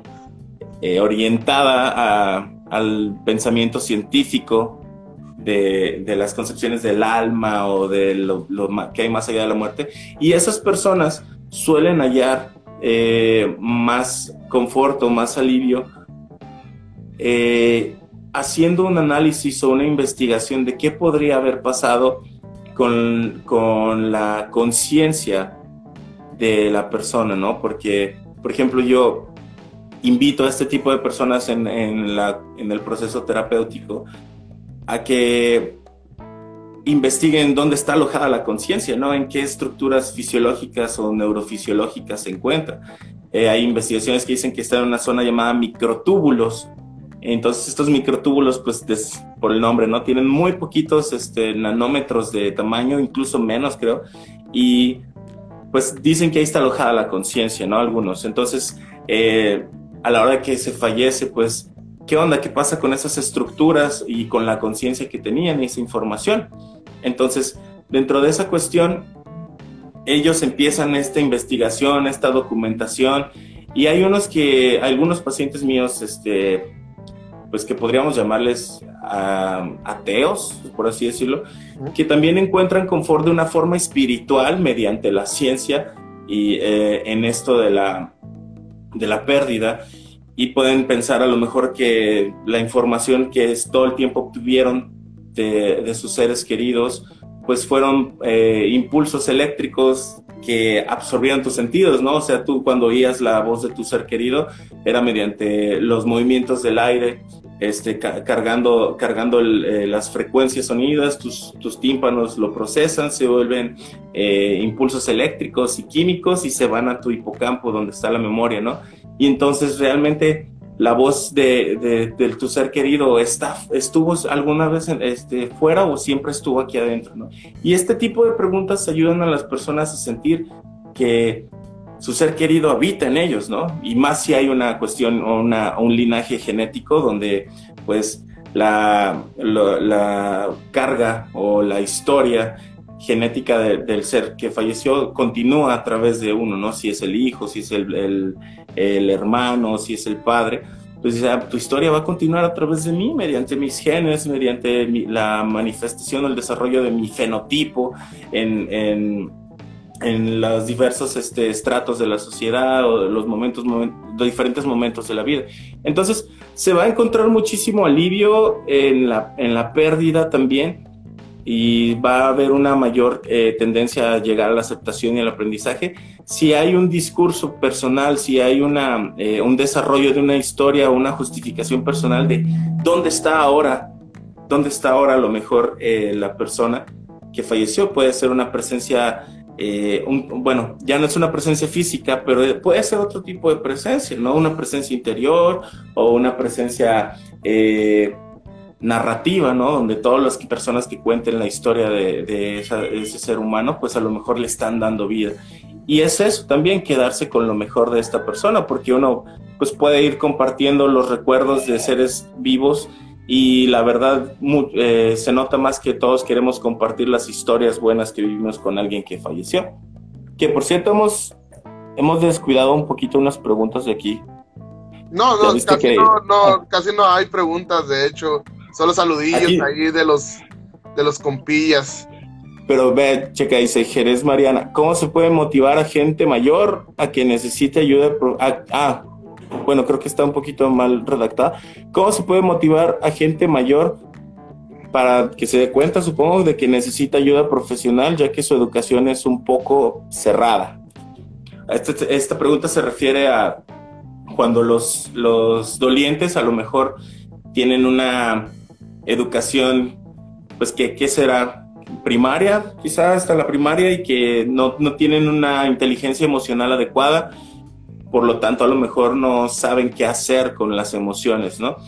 eh, orientada al pensamiento científico de, las concepciones del alma o de lo, que hay más allá de la muerte. Y esas personas suelen hallar eh, más confort o más alivio eh, haciendo un análisis o una investigación de qué podría haber pasado con, con la conciencia de la persona, ¿no? Porque, por ejemplo, yo invito a este tipo de personas en, en, la, en el proceso terapéutico a que investiguen dónde está alojada la conciencia, ¿no? En qué estructuras fisiológicas o neurofisiológicas se encuentra. Eh, hay investigaciones que dicen que está en una zona llamada microtúbulos. Entonces estos microtúbulos, pues por el nombre, ¿no? Tienen muy poquitos este, nanómetros de tamaño, incluso menos creo. Y pues dicen que ahí está alojada la conciencia, ¿no? Algunos. Entonces, eh, a la hora que se fallece, pues, ¿qué onda? ¿Qué pasa con esas estructuras y con la conciencia que tenían y esa información? Entonces, dentro de esa cuestión, ellos empiezan esta investigación, esta documentación, y hay unos que, algunos pacientes míos, este, pues que podríamos llamarles ateos, por así decirlo, que también encuentran confort de una forma espiritual mediante la ciencia y eh, en esto de la, de la pérdida y pueden pensar a lo mejor que la información que es, todo el tiempo obtuvieron de, sus seres queridos, pues fueron eh, impulsos eléctricos que absorbían tus sentidos, ¿no? O sea, tú cuando oías la voz de tu ser querido era mediante los movimientos del aire, este, cargando, cargando eh, las frecuencias sonidas, tus, tus, tímpanos lo procesan, se vuelven eh, impulsos eléctricos y químicos y se van a tu hipocampo donde está la memoria, ¿no? Y entonces realmente la voz de, de, tu ser querido está, estuvo alguna vez este, fuera o siempre estuvo aquí adentro, ¿no? Y este tipo de preguntas ayudan a las personas a sentir que su ser querido habita en ellos, ¿no? Y más si hay una cuestión o una, un linaje genético donde, pues, la, carga o la historia genética del ser que falleció continúa a través de uno, ¿no? Si es el hijo, si es el, el, hermano, si es el padre, pues tu historia va a continuar a través de mí, mediante mis genes, mediante la manifestación o el desarrollo de mi fenotipo en, en, en los diversos este, estratos de la sociedad o los momentos, de diferentes momentos de la vida. Entonces, se va a encontrar muchísimo alivio en la, en la pérdida también y va a haber una mayor eh, tendencia a llegar a la aceptación y al aprendizaje. Si hay un discurso personal, si hay una, eh, un desarrollo de una historia o una justificación personal de dónde está ahora, dónde está ahora a lo mejor eh, la persona que falleció, puede ser una presencia, bueno, ya no es una presencia física, pero puede ser otro tipo de presencia, ¿no? Una presencia interior o una presencia narrativa, ¿no? Donde todas las personas que cuenten la historia de, ese ser humano, pues a lo mejor le están dando vida. Y es eso también, quedarse con lo mejor de esta persona, porque uno pues puede ir compartiendo los recuerdos de seres vivos y la verdad eh, se nota más que todos queremos compartir las historias buenas que vivimos con alguien que falleció. Que por cierto hemos, hemos descuidado un poquito unas preguntas de aquí. No, no, casi, no, no, casi no hay preguntas, de hecho. Solo saludillos ahí de los, de los compillas. Pero ve, checa, dice Jerez Mariana, ¿cómo se puede motivar a gente mayor a que necesite ayuda? ah, bueno, creo que está un poquito mal redactada. ¿Cómo se puede motivar a gente mayor para que se dé cuenta, supongo, de que necesita ayuda profesional, ya que su educación es un poco cerrada? Este, esta pregunta se refiere a cuando los, los dolientes a lo mejor tienen una educación, pues, que ¿qué será? Primaria, quizás hasta la primaria, y que no, no tienen una inteligencia emocional adecuada, por lo tanto, a lo mejor no saben qué hacer con las emociones, ¿no?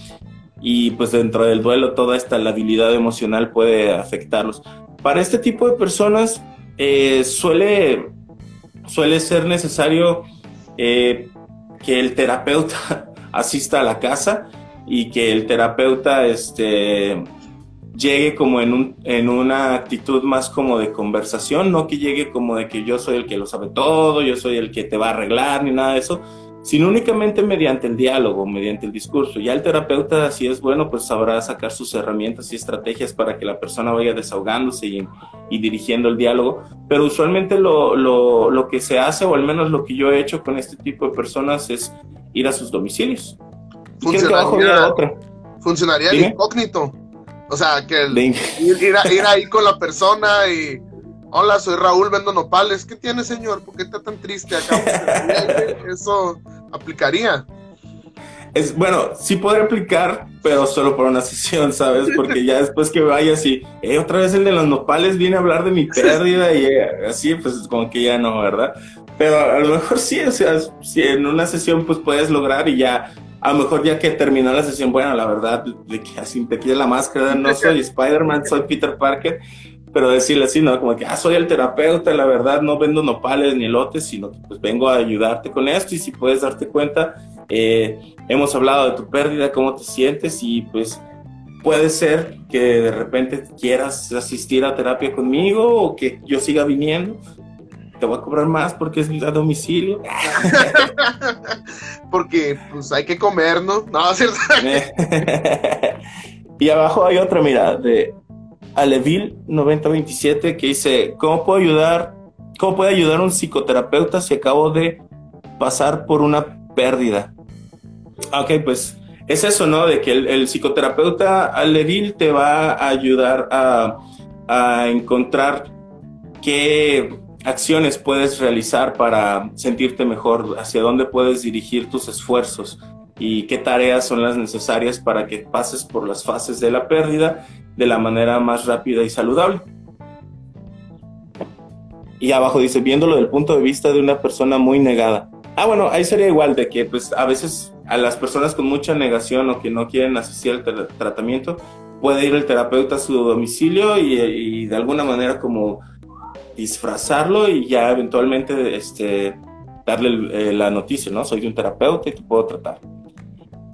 Y pues dentro del duelo, toda esta labilidad emocional puede afectarlos. Para este tipo de personas, eh, suele, suele ser necesario eh, que el terapeuta asista a la casa y que el terapeuta este, llegue como en, un, en una actitud más como de conversación, no que llegue como de que yo soy el que lo sabe todo, yo soy el que te va a arreglar, ni nada de eso, sino únicamente mediante el diálogo, mediante el discurso. Ya el terapeuta, si es bueno, pues sabrá sacar sus herramientas y estrategias para que la persona vaya desahogándose y, y dirigiendo el diálogo, pero usualmente lo, lo, lo que se hace, o al menos lo que yo he hecho con este tipo de personas, es ir a sus domicilios funcionaría, funcionaría el incógnito. O sea, que ir, ir, ahí con la persona y Hola, soy Raúl, vendo nopales. ¿Qué tiene, señor? ¿Por qué está tan triste acá? Eso aplicaría. Es, bueno, sí podría aplicar, pero solo por una sesión, ¿sabes? Porque ya después que vayas y eh, otra vez el de los nopales viene a hablar de mi pérdida y eh, así, pues como que ya no, ¿verdad? Pero a lo mejor sí, o sea, si en una sesión pues puedes lograr y ya, a lo mejor ya que terminó la sesión, bueno, la verdad, de que así te quita la máscara, no soy Spider-Man, soy Peter Parker, pero decirle así, ¿no? Como que, ah, soy el terapeuta, la verdad, no vendo nopales ni elotes, sino que pues vengo a ayudarte con esto y si puedes darte cuenta, eh, hemos hablado de tu pérdida, cómo te sientes y pues puede ser que de repente quieras asistir a terapia conmigo o que yo siga viniendo. Te voy a cobrar más porque es a domicilio. porque pues hay que comer, ¿no? No, ¿cierto? y abajo hay otra, mira, de Alevil 9027 que dice, ¿cómo puedo ayudar? ¿Cómo puede ayudar un psicoterapeuta si acabo de pasar por una pérdida? Ok, pues es eso, ¿no? De que el, psicoterapeuta Alevil te va a ayudar a, a encontrar qué acciones puedes realizar para sentirte mejor, hacia dónde puedes dirigir tus esfuerzos y qué tareas son las necesarias para que pases por las fases de la pérdida de la manera más rápida y saludable. Y abajo dice, viéndolo del punto de vista de una persona muy negada. Ah, bueno, ahí sería igual de que pues a veces a las personas con mucha negación o que no quieren asistir al tratamiento, puede ir el terapeuta a su domicilio y, de alguna manera como disfrazarlo y ya eventualmente este, darle eh, la noticia, ¿no? Soy un terapeuta y te puedo tratar.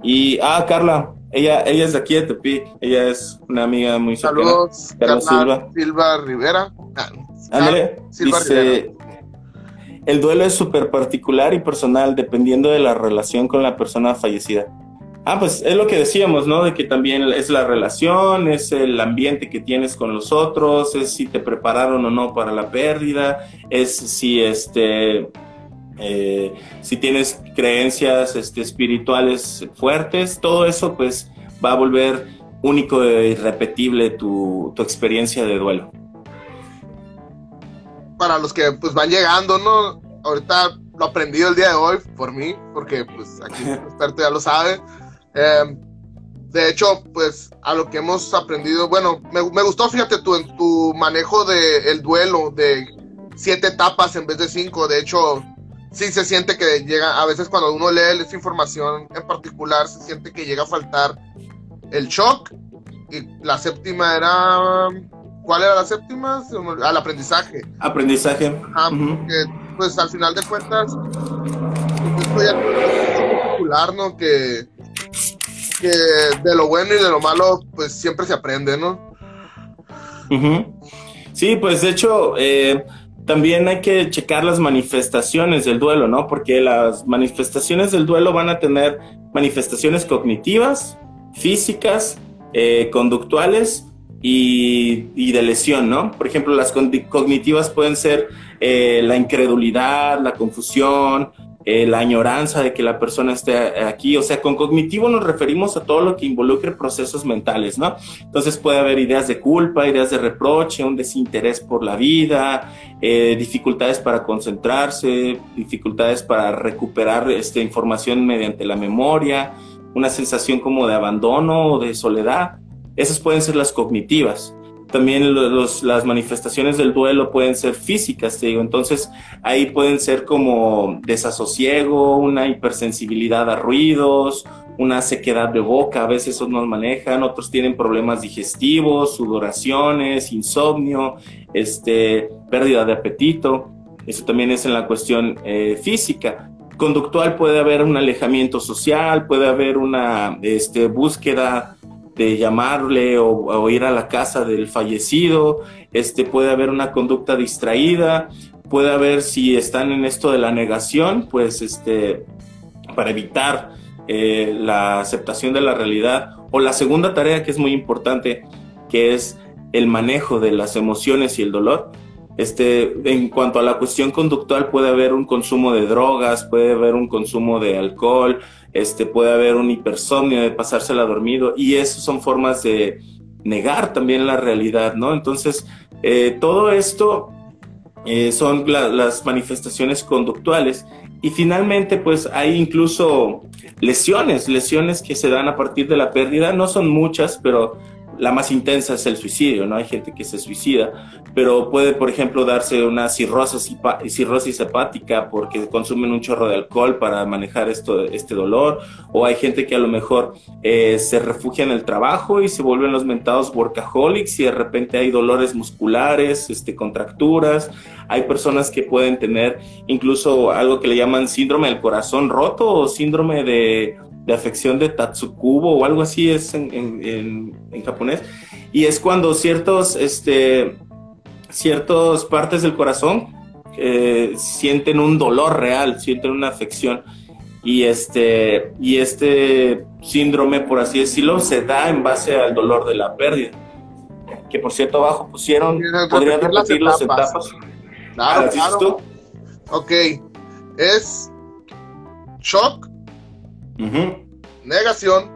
Y, ah, Carla, ella, ella es de aquí de Tepic, ella es una amiga muy cercana. Saludos, Carla Silva. Silva Rivera. Ah, Silva Rivera. El duelo es súper particular y personal dependiendo de la relación con la persona fallecida. Ah, pues es lo que decíamos, ¿no? De que también es la relación, es el ambiente que tienes con los otros, es si te prepararon o no para la pérdida, es si este eh, si tienes creencias este, espirituales fuertes, todo eso pues va a volver único e irrepetible tu, tu experiencia de duelo para los que pues van llegando, ¿no? Ahorita lo aprendido el día de hoy por mí, porque pues aquí el experto ya lo sabe. Em, de hecho, pues a lo que hemos aprendido, bueno, me, gustó, fíjate tú, en tu manejo del el duelo de siete etapas en vez de cinco. De hecho, sí se siente que llega, a veces cuando uno lee esa información en particular, se siente que llega a faltar el shock. Y la séptima era ¿Cuál era la séptima? Al aprendizaje. Aprendizaje. Ajá, porque, pues al final de cuentas, esto ya particular, ¿no? Que, que de lo bueno y de lo malo, pues siempre se aprende, ¿no? Sí, pues de hecho, eh, también hay que checar las manifestaciones del duelo, ¿no? Porque las manifestaciones del duelo van a tener manifestaciones cognitivas, físicas, eh, conductuales y, de lesión, ¿no? Por ejemplo, las cognitivas pueden ser eh, la incredulidad, la confusión, eh, la añoranza de que la persona esté aquí. O sea, con cognitivo nos referimos a todo lo que involucre procesos mentales, ¿no? Entonces puede haber ideas de culpa, ideas de reproche, un desinterés por la vida, eh, dificultades para concentrarse, dificultades para recuperar esta información mediante la memoria, una sensación como de abandono o de soledad. Esas pueden ser las cognitivas. También las manifestaciones del duelo pueden ser físicas, te digo. Entonces, ahí pueden ser como desasosiego, una hipersensibilidad a ruidos, una sequedad de boca, a veces esos nos manejan, otros tienen problemas digestivos, sudoraciones, insomnio, este, pérdida de apetito. Eso también es en la cuestión eh, física conductual puede haber un alejamiento social, puede haber una este, búsqueda de llamarle o, ir a la casa del fallecido, este, puede haber una conducta distraída, puede haber si están en esto de la negación, pues este, para evitar eh, la aceptación de la realidad. O la segunda tarea que es muy importante, que es el manejo de las emociones y el dolor. Este, en cuanto a la cuestión conductual, puede haber un consumo de drogas, puede haber un consumo de alcohol, este, puede haber un hipersomnio de pasársela dormido y eso son formas de negar también la realidad, ¿no? Entonces, eh, todo esto eh, son las manifestaciones conductuales. Y finalmente, pues hay incluso lesiones, lesiones que se dan a partir de la pérdida. No son muchas, pero la más intensa es el suicidio, ¿no? Hay gente que se suicida, pero puede, por ejemplo, darse una cirrosis, cirrosis hepática porque consumen un chorro de alcohol para manejar esto, este dolor, o hay gente que a lo mejor eh, se refugia en el trabajo y se vuelven los mentados workaholics y de repente hay dolores musculares, este, contracturas, hay personas que pueden tener incluso algo que le llaman síndrome del corazón roto o síndrome de de afección de Tatsukubo o algo así es en, japonés. Y es cuando ciertos, este, ciertas partes del corazón eh, sienten un dolor real, sienten una afección. Y este, y este síndrome, por así decirlo, se da en base al dolor de la pérdida. Que por cierto, abajo pusieron, podrían repetir las etapas. Claro, claro. Ok, es shock, Negación.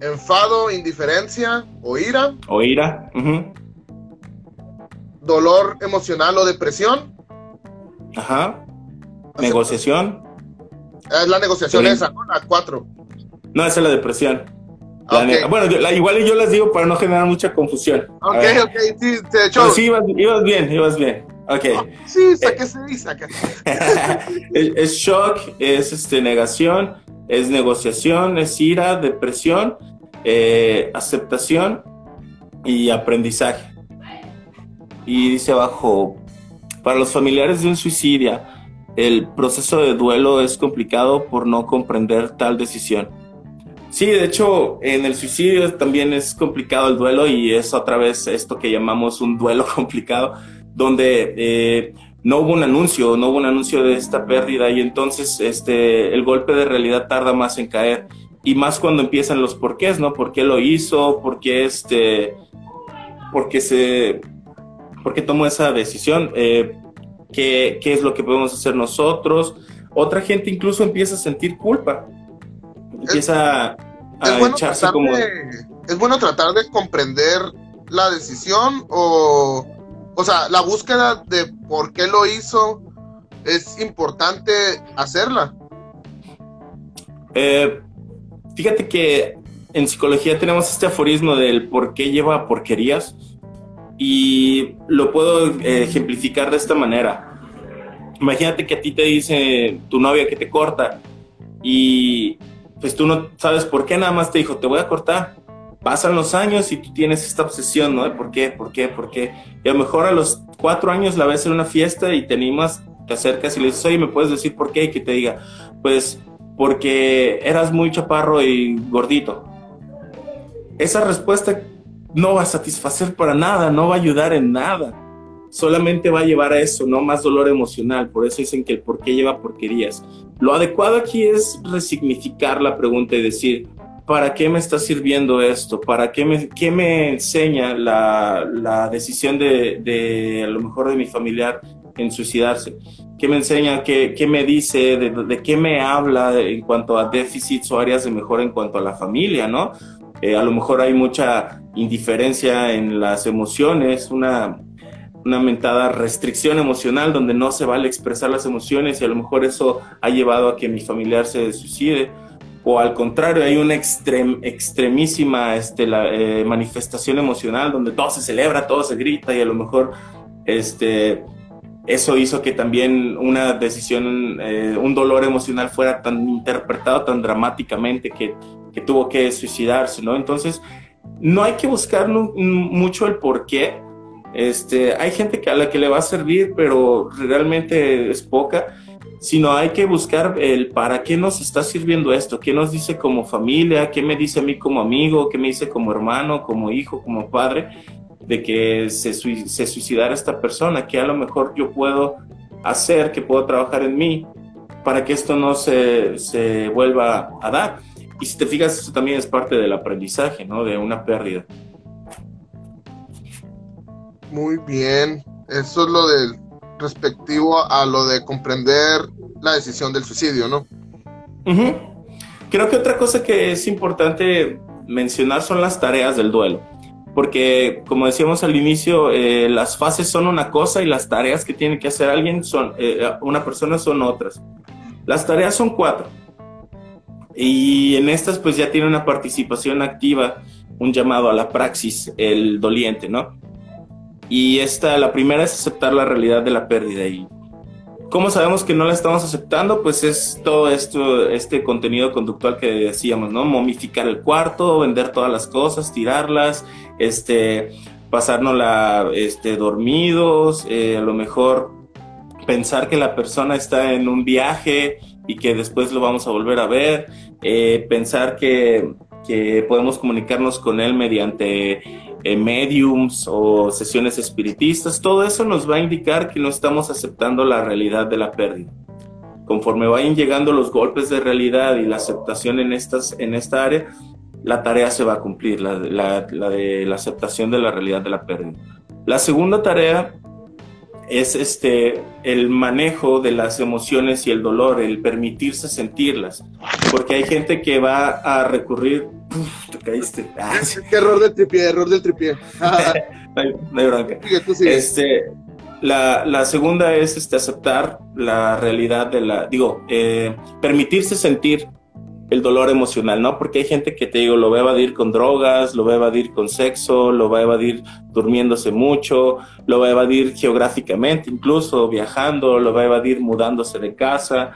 Enfado, indiferencia o ira. O ira. Dolor emocional o depresión. Ajá. Negociación. Es la negociación esa, ¿no? La cuatro. No, esa es la depresión. bueno, igual yo las digo para no generar mucha confusión. Ok, ok, sí, te hecho. sí, ibas, bien, ibas bien. Ok. sí, sáquese y sáquese. es, shock, es este, negación, es negociación, es ira, depresión, eh, aceptación y aprendizaje. Y dice abajo, para los familiares de un suicidio, el proceso de duelo es complicado por no comprender tal decisión. Sí, de hecho, en el suicidio también es complicado el duelo y es otra vez esto que llamamos un duelo complicado donde eh, no hubo un anuncio, no hubo un anuncio de esta pérdida y entonces este, el golpe de realidad tarda más en caer y más cuando empiezan los porqués, ¿no? ¿Por qué lo hizo? ¿Por qué este, por qué se, por qué tomó esa decisión? Eh, ¿qué, ¿Qué es lo que podemos hacer nosotros? Otra gente incluso empieza a sentir culpa, empieza a, echarse como... es bueno tratar de comprender la decisión o o sea, la búsqueda de por qué lo hizo es importante hacerla. Eh, fíjate que en psicología tenemos este aforismo del por qué lleva porquerías y lo puedo eh, ejemplificar de esta manera. Imagínate que a ti te dice tu novia que te corta y pues tú no sabes por qué, nada más te dijo, te voy a cortar pasan los años y tú tienes esta obsesión, ¿no? por qué, por qué, por qué. Y a lo mejor a los cuatro años la ves en una fiesta y te animas, te acercas y le dices, oye, ¿me puedes decir por qué? Y que te diga, pues porque eras muy chaparro y gordito. Esa respuesta no va a satisfacer para nada, no va a ayudar en nada. Solamente va a llevar a eso, no más dolor emocional. Por eso dicen que el por qué lleva porquerías. Lo adecuado aquí es resignificar la pregunta y decir, ¿para qué me está sirviendo esto? ¿Para qué me, qué me enseña la, la decisión de, de, a lo mejor, de mi familiar en suicidarse? ¿Qué me enseña? ¿Qué, qué me dice? De, de, qué me habla en cuanto a déficits o áreas de mejora en cuanto a la familia, no? Eh, a lo mejor hay mucha indiferencia en las emociones, una, una mentada restricción emocional donde no se vale expresar las emociones y a lo mejor eso ha llevado a que mi familiar se suicide o al contrario, hay una extremísima este, la, eh, manifestación emocional donde todo se celebra, todo se grita y a lo mejor este, eso hizo que también una decisión, eh, un dolor emocional fuera tan interpretado tan dramáticamente que, que, tuvo que suicidarse, ¿no? Entonces, no hay que buscar mucho el por qué. Este, hay gente que a la que le va a servir, pero realmente es poca sino hay que buscar el para qué nos está sirviendo esto, qué nos dice como familia, qué me dice a mí como amigo, qué me dice como hermano, como hijo, como padre, de que se, se suicidara esta persona, que a lo mejor yo puedo hacer, que puedo trabajar en mí para que esto no se, se vuelva a dar. Y si te fijas, eso también es parte del aprendizaje, ¿no? De una pérdida. Muy bien. Eso es lo del respectivo a lo de comprender la decisión del suicidio, ¿no? Creo que otra cosa que es importante mencionar son las tareas del duelo. porque como decíamos al inicio, eh, las fases son una cosa y las tareas que tiene que hacer alguien son, eh, una persona son otras. Las tareas son cuatro. Y en estas pues ya tiene una participación activa, un llamado a la praxis, el doliente, ¿no? Y esta, la primera es aceptar la realidad de la pérdida. ¿Y cómo sabemos que no la estamos aceptando? Pues es todo esto, este contenido conductual que decíamos, ¿no? Momificar el cuarto, vender todas las cosas, tirarlas, este, pasárnosla este, dormidos, eh, a lo mejor pensar que la persona está en un viaje y que después lo vamos a volver a ver, eh, pensar que, que podemos comunicarnos con él mediante eh, mediums o sesiones espiritistas, todo eso nos va a indicar que no estamos aceptando la realidad de la pérdida. Conforme vayan llegando los golpes de realidad y la aceptación en, estas, en esta área, la tarea se va a cumplir, la, la, la de la aceptación de la realidad de la pérdida. La segunda tarea es este el manejo de las emociones y el dolor, el permitirse sentirlas, porque hay gente que va a recurrir, te caíste. Qué error del tripié, error del tripié. no, hay, bronca. Este, la, la, segunda es este, aceptar la realidad de la, digo, eh, permitirse sentir el dolor emocional, ¿no? Porque hay gente que te digo, lo va a evadir con drogas, lo va a evadir con sexo, lo va a evadir durmiéndose mucho, lo va a evadir geográficamente, incluso viajando, lo va a evadir mudándose de casa.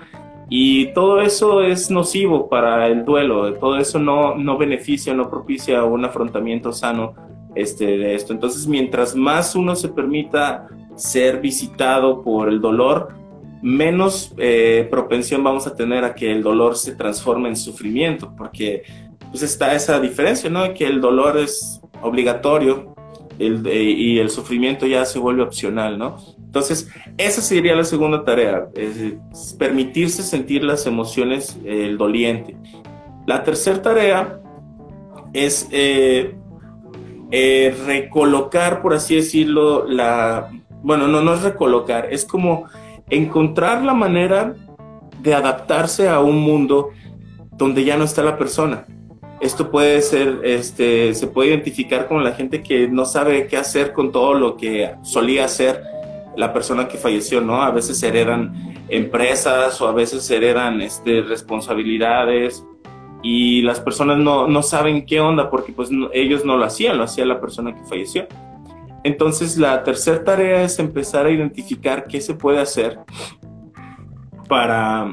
Y todo eso es nocivo para el duelo, todo eso no, no beneficia, no propicia un afrontamiento sano este, de esto. Entonces, mientras más uno se permita ser visitado por el dolor, menos eh, propensión vamos a tener a que el dolor se transforme en sufrimiento, porque pues está esa diferencia, ¿no? Que el dolor es obligatorio eh, y el sufrimiento ya se vuelve opcional, ¿no? Entonces, esa sería la segunda tarea, es permitirse sentir las emociones el doliente. La tercera tarea es eh, recolocar, por así decirlo, la... Bueno, no, no es recolocar, es como encontrar la manera de adaptarse a un mundo donde ya no está la persona. Esto puede ser, este, se puede identificar con la gente que no sabe qué hacer con todo lo que solía hacer la persona que falleció, ¿no? A veces heredan empresas o a veces heredan este, responsabilidades y las personas no, no saben qué onda porque pues ellos no lo hacían, lo hacía la persona que falleció. Entonces la tercera tarea es empezar a identificar qué se puede hacer para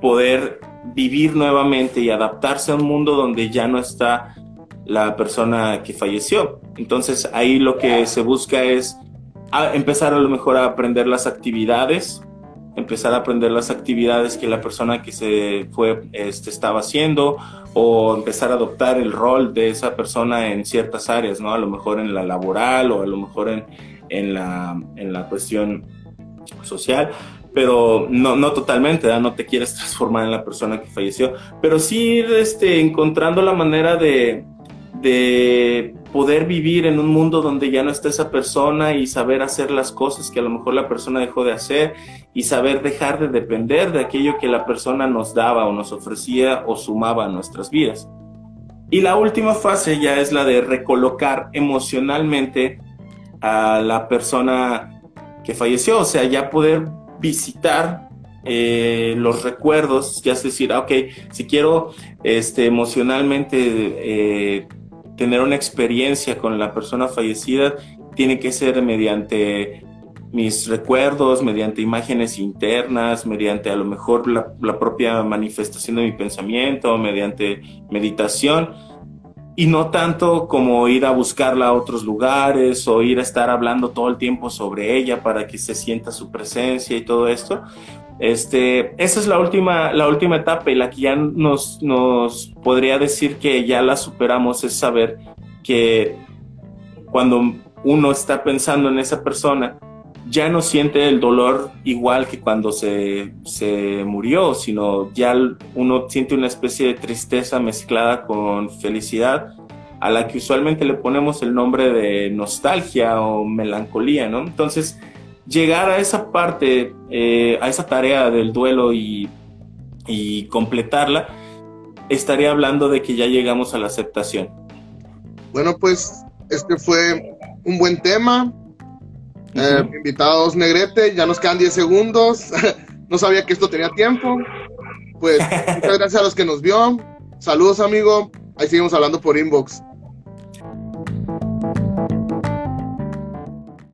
poder vivir nuevamente y adaptarse a un mundo donde ya no está la persona que falleció. Entonces ahí lo que se busca es empezar a lo mejor a aprender las actividades empezar a aprender las actividades que la persona que se fue este, estaba haciendo o empezar a adoptar el rol de esa persona en ciertas áreas, ¿no? A lo mejor en la laboral o a lo mejor en, en, la, en la cuestión social, pero no, no totalmente, no te quieres transformar en la persona que falleció, pero sí este, encontrando la manera de poder vivir en un mundo donde ya no está esa persona y saber hacer las cosas que a lo mejor la persona dejó de hacer y saber dejar de depender de aquello que la persona nos daba o nos ofrecía o sumaba a nuestras vidas. Y la última fase ya es la de recolocar emocionalmente a la persona que falleció, o sea, ya poder visitar eh, los recuerdos, ya es decir, ah, ok, si quiero este, emocionalmente eh, tener una experiencia con la persona fallecida tiene que ser mediante mis recuerdos, mediante imágenes internas, mediante a lo mejor la, propia manifestación de mi pensamiento, mediante meditación, y no tanto como ir a buscarla a otros lugares o ir a estar hablando todo el tiempo sobre ella para que se sienta su presencia y todo esto, este, esa es la última, la última etapa y la que ya nos, nos podría decir que ya la superamos es saber que cuando uno está pensando en esa persona, ya no siente el dolor igual que cuando se, se, murió, sino ya uno siente una especie de tristeza mezclada con felicidad, a la que usualmente le ponemos el nombre de nostalgia o melancolía, ¿no? Entonces, llegar a esa parte, eh, a esa tarea del duelo y, completarla, estaría hablando de que ya llegamos a la aceptación. Bueno, pues este fue un buen tema. Eh, invitados Negrete, ya nos quedan 10 segundos. no sabía que esto tenía tiempo. Pues muchas gracias a los que nos vio. Saludos, amigo. Ahí seguimos hablando por inbox.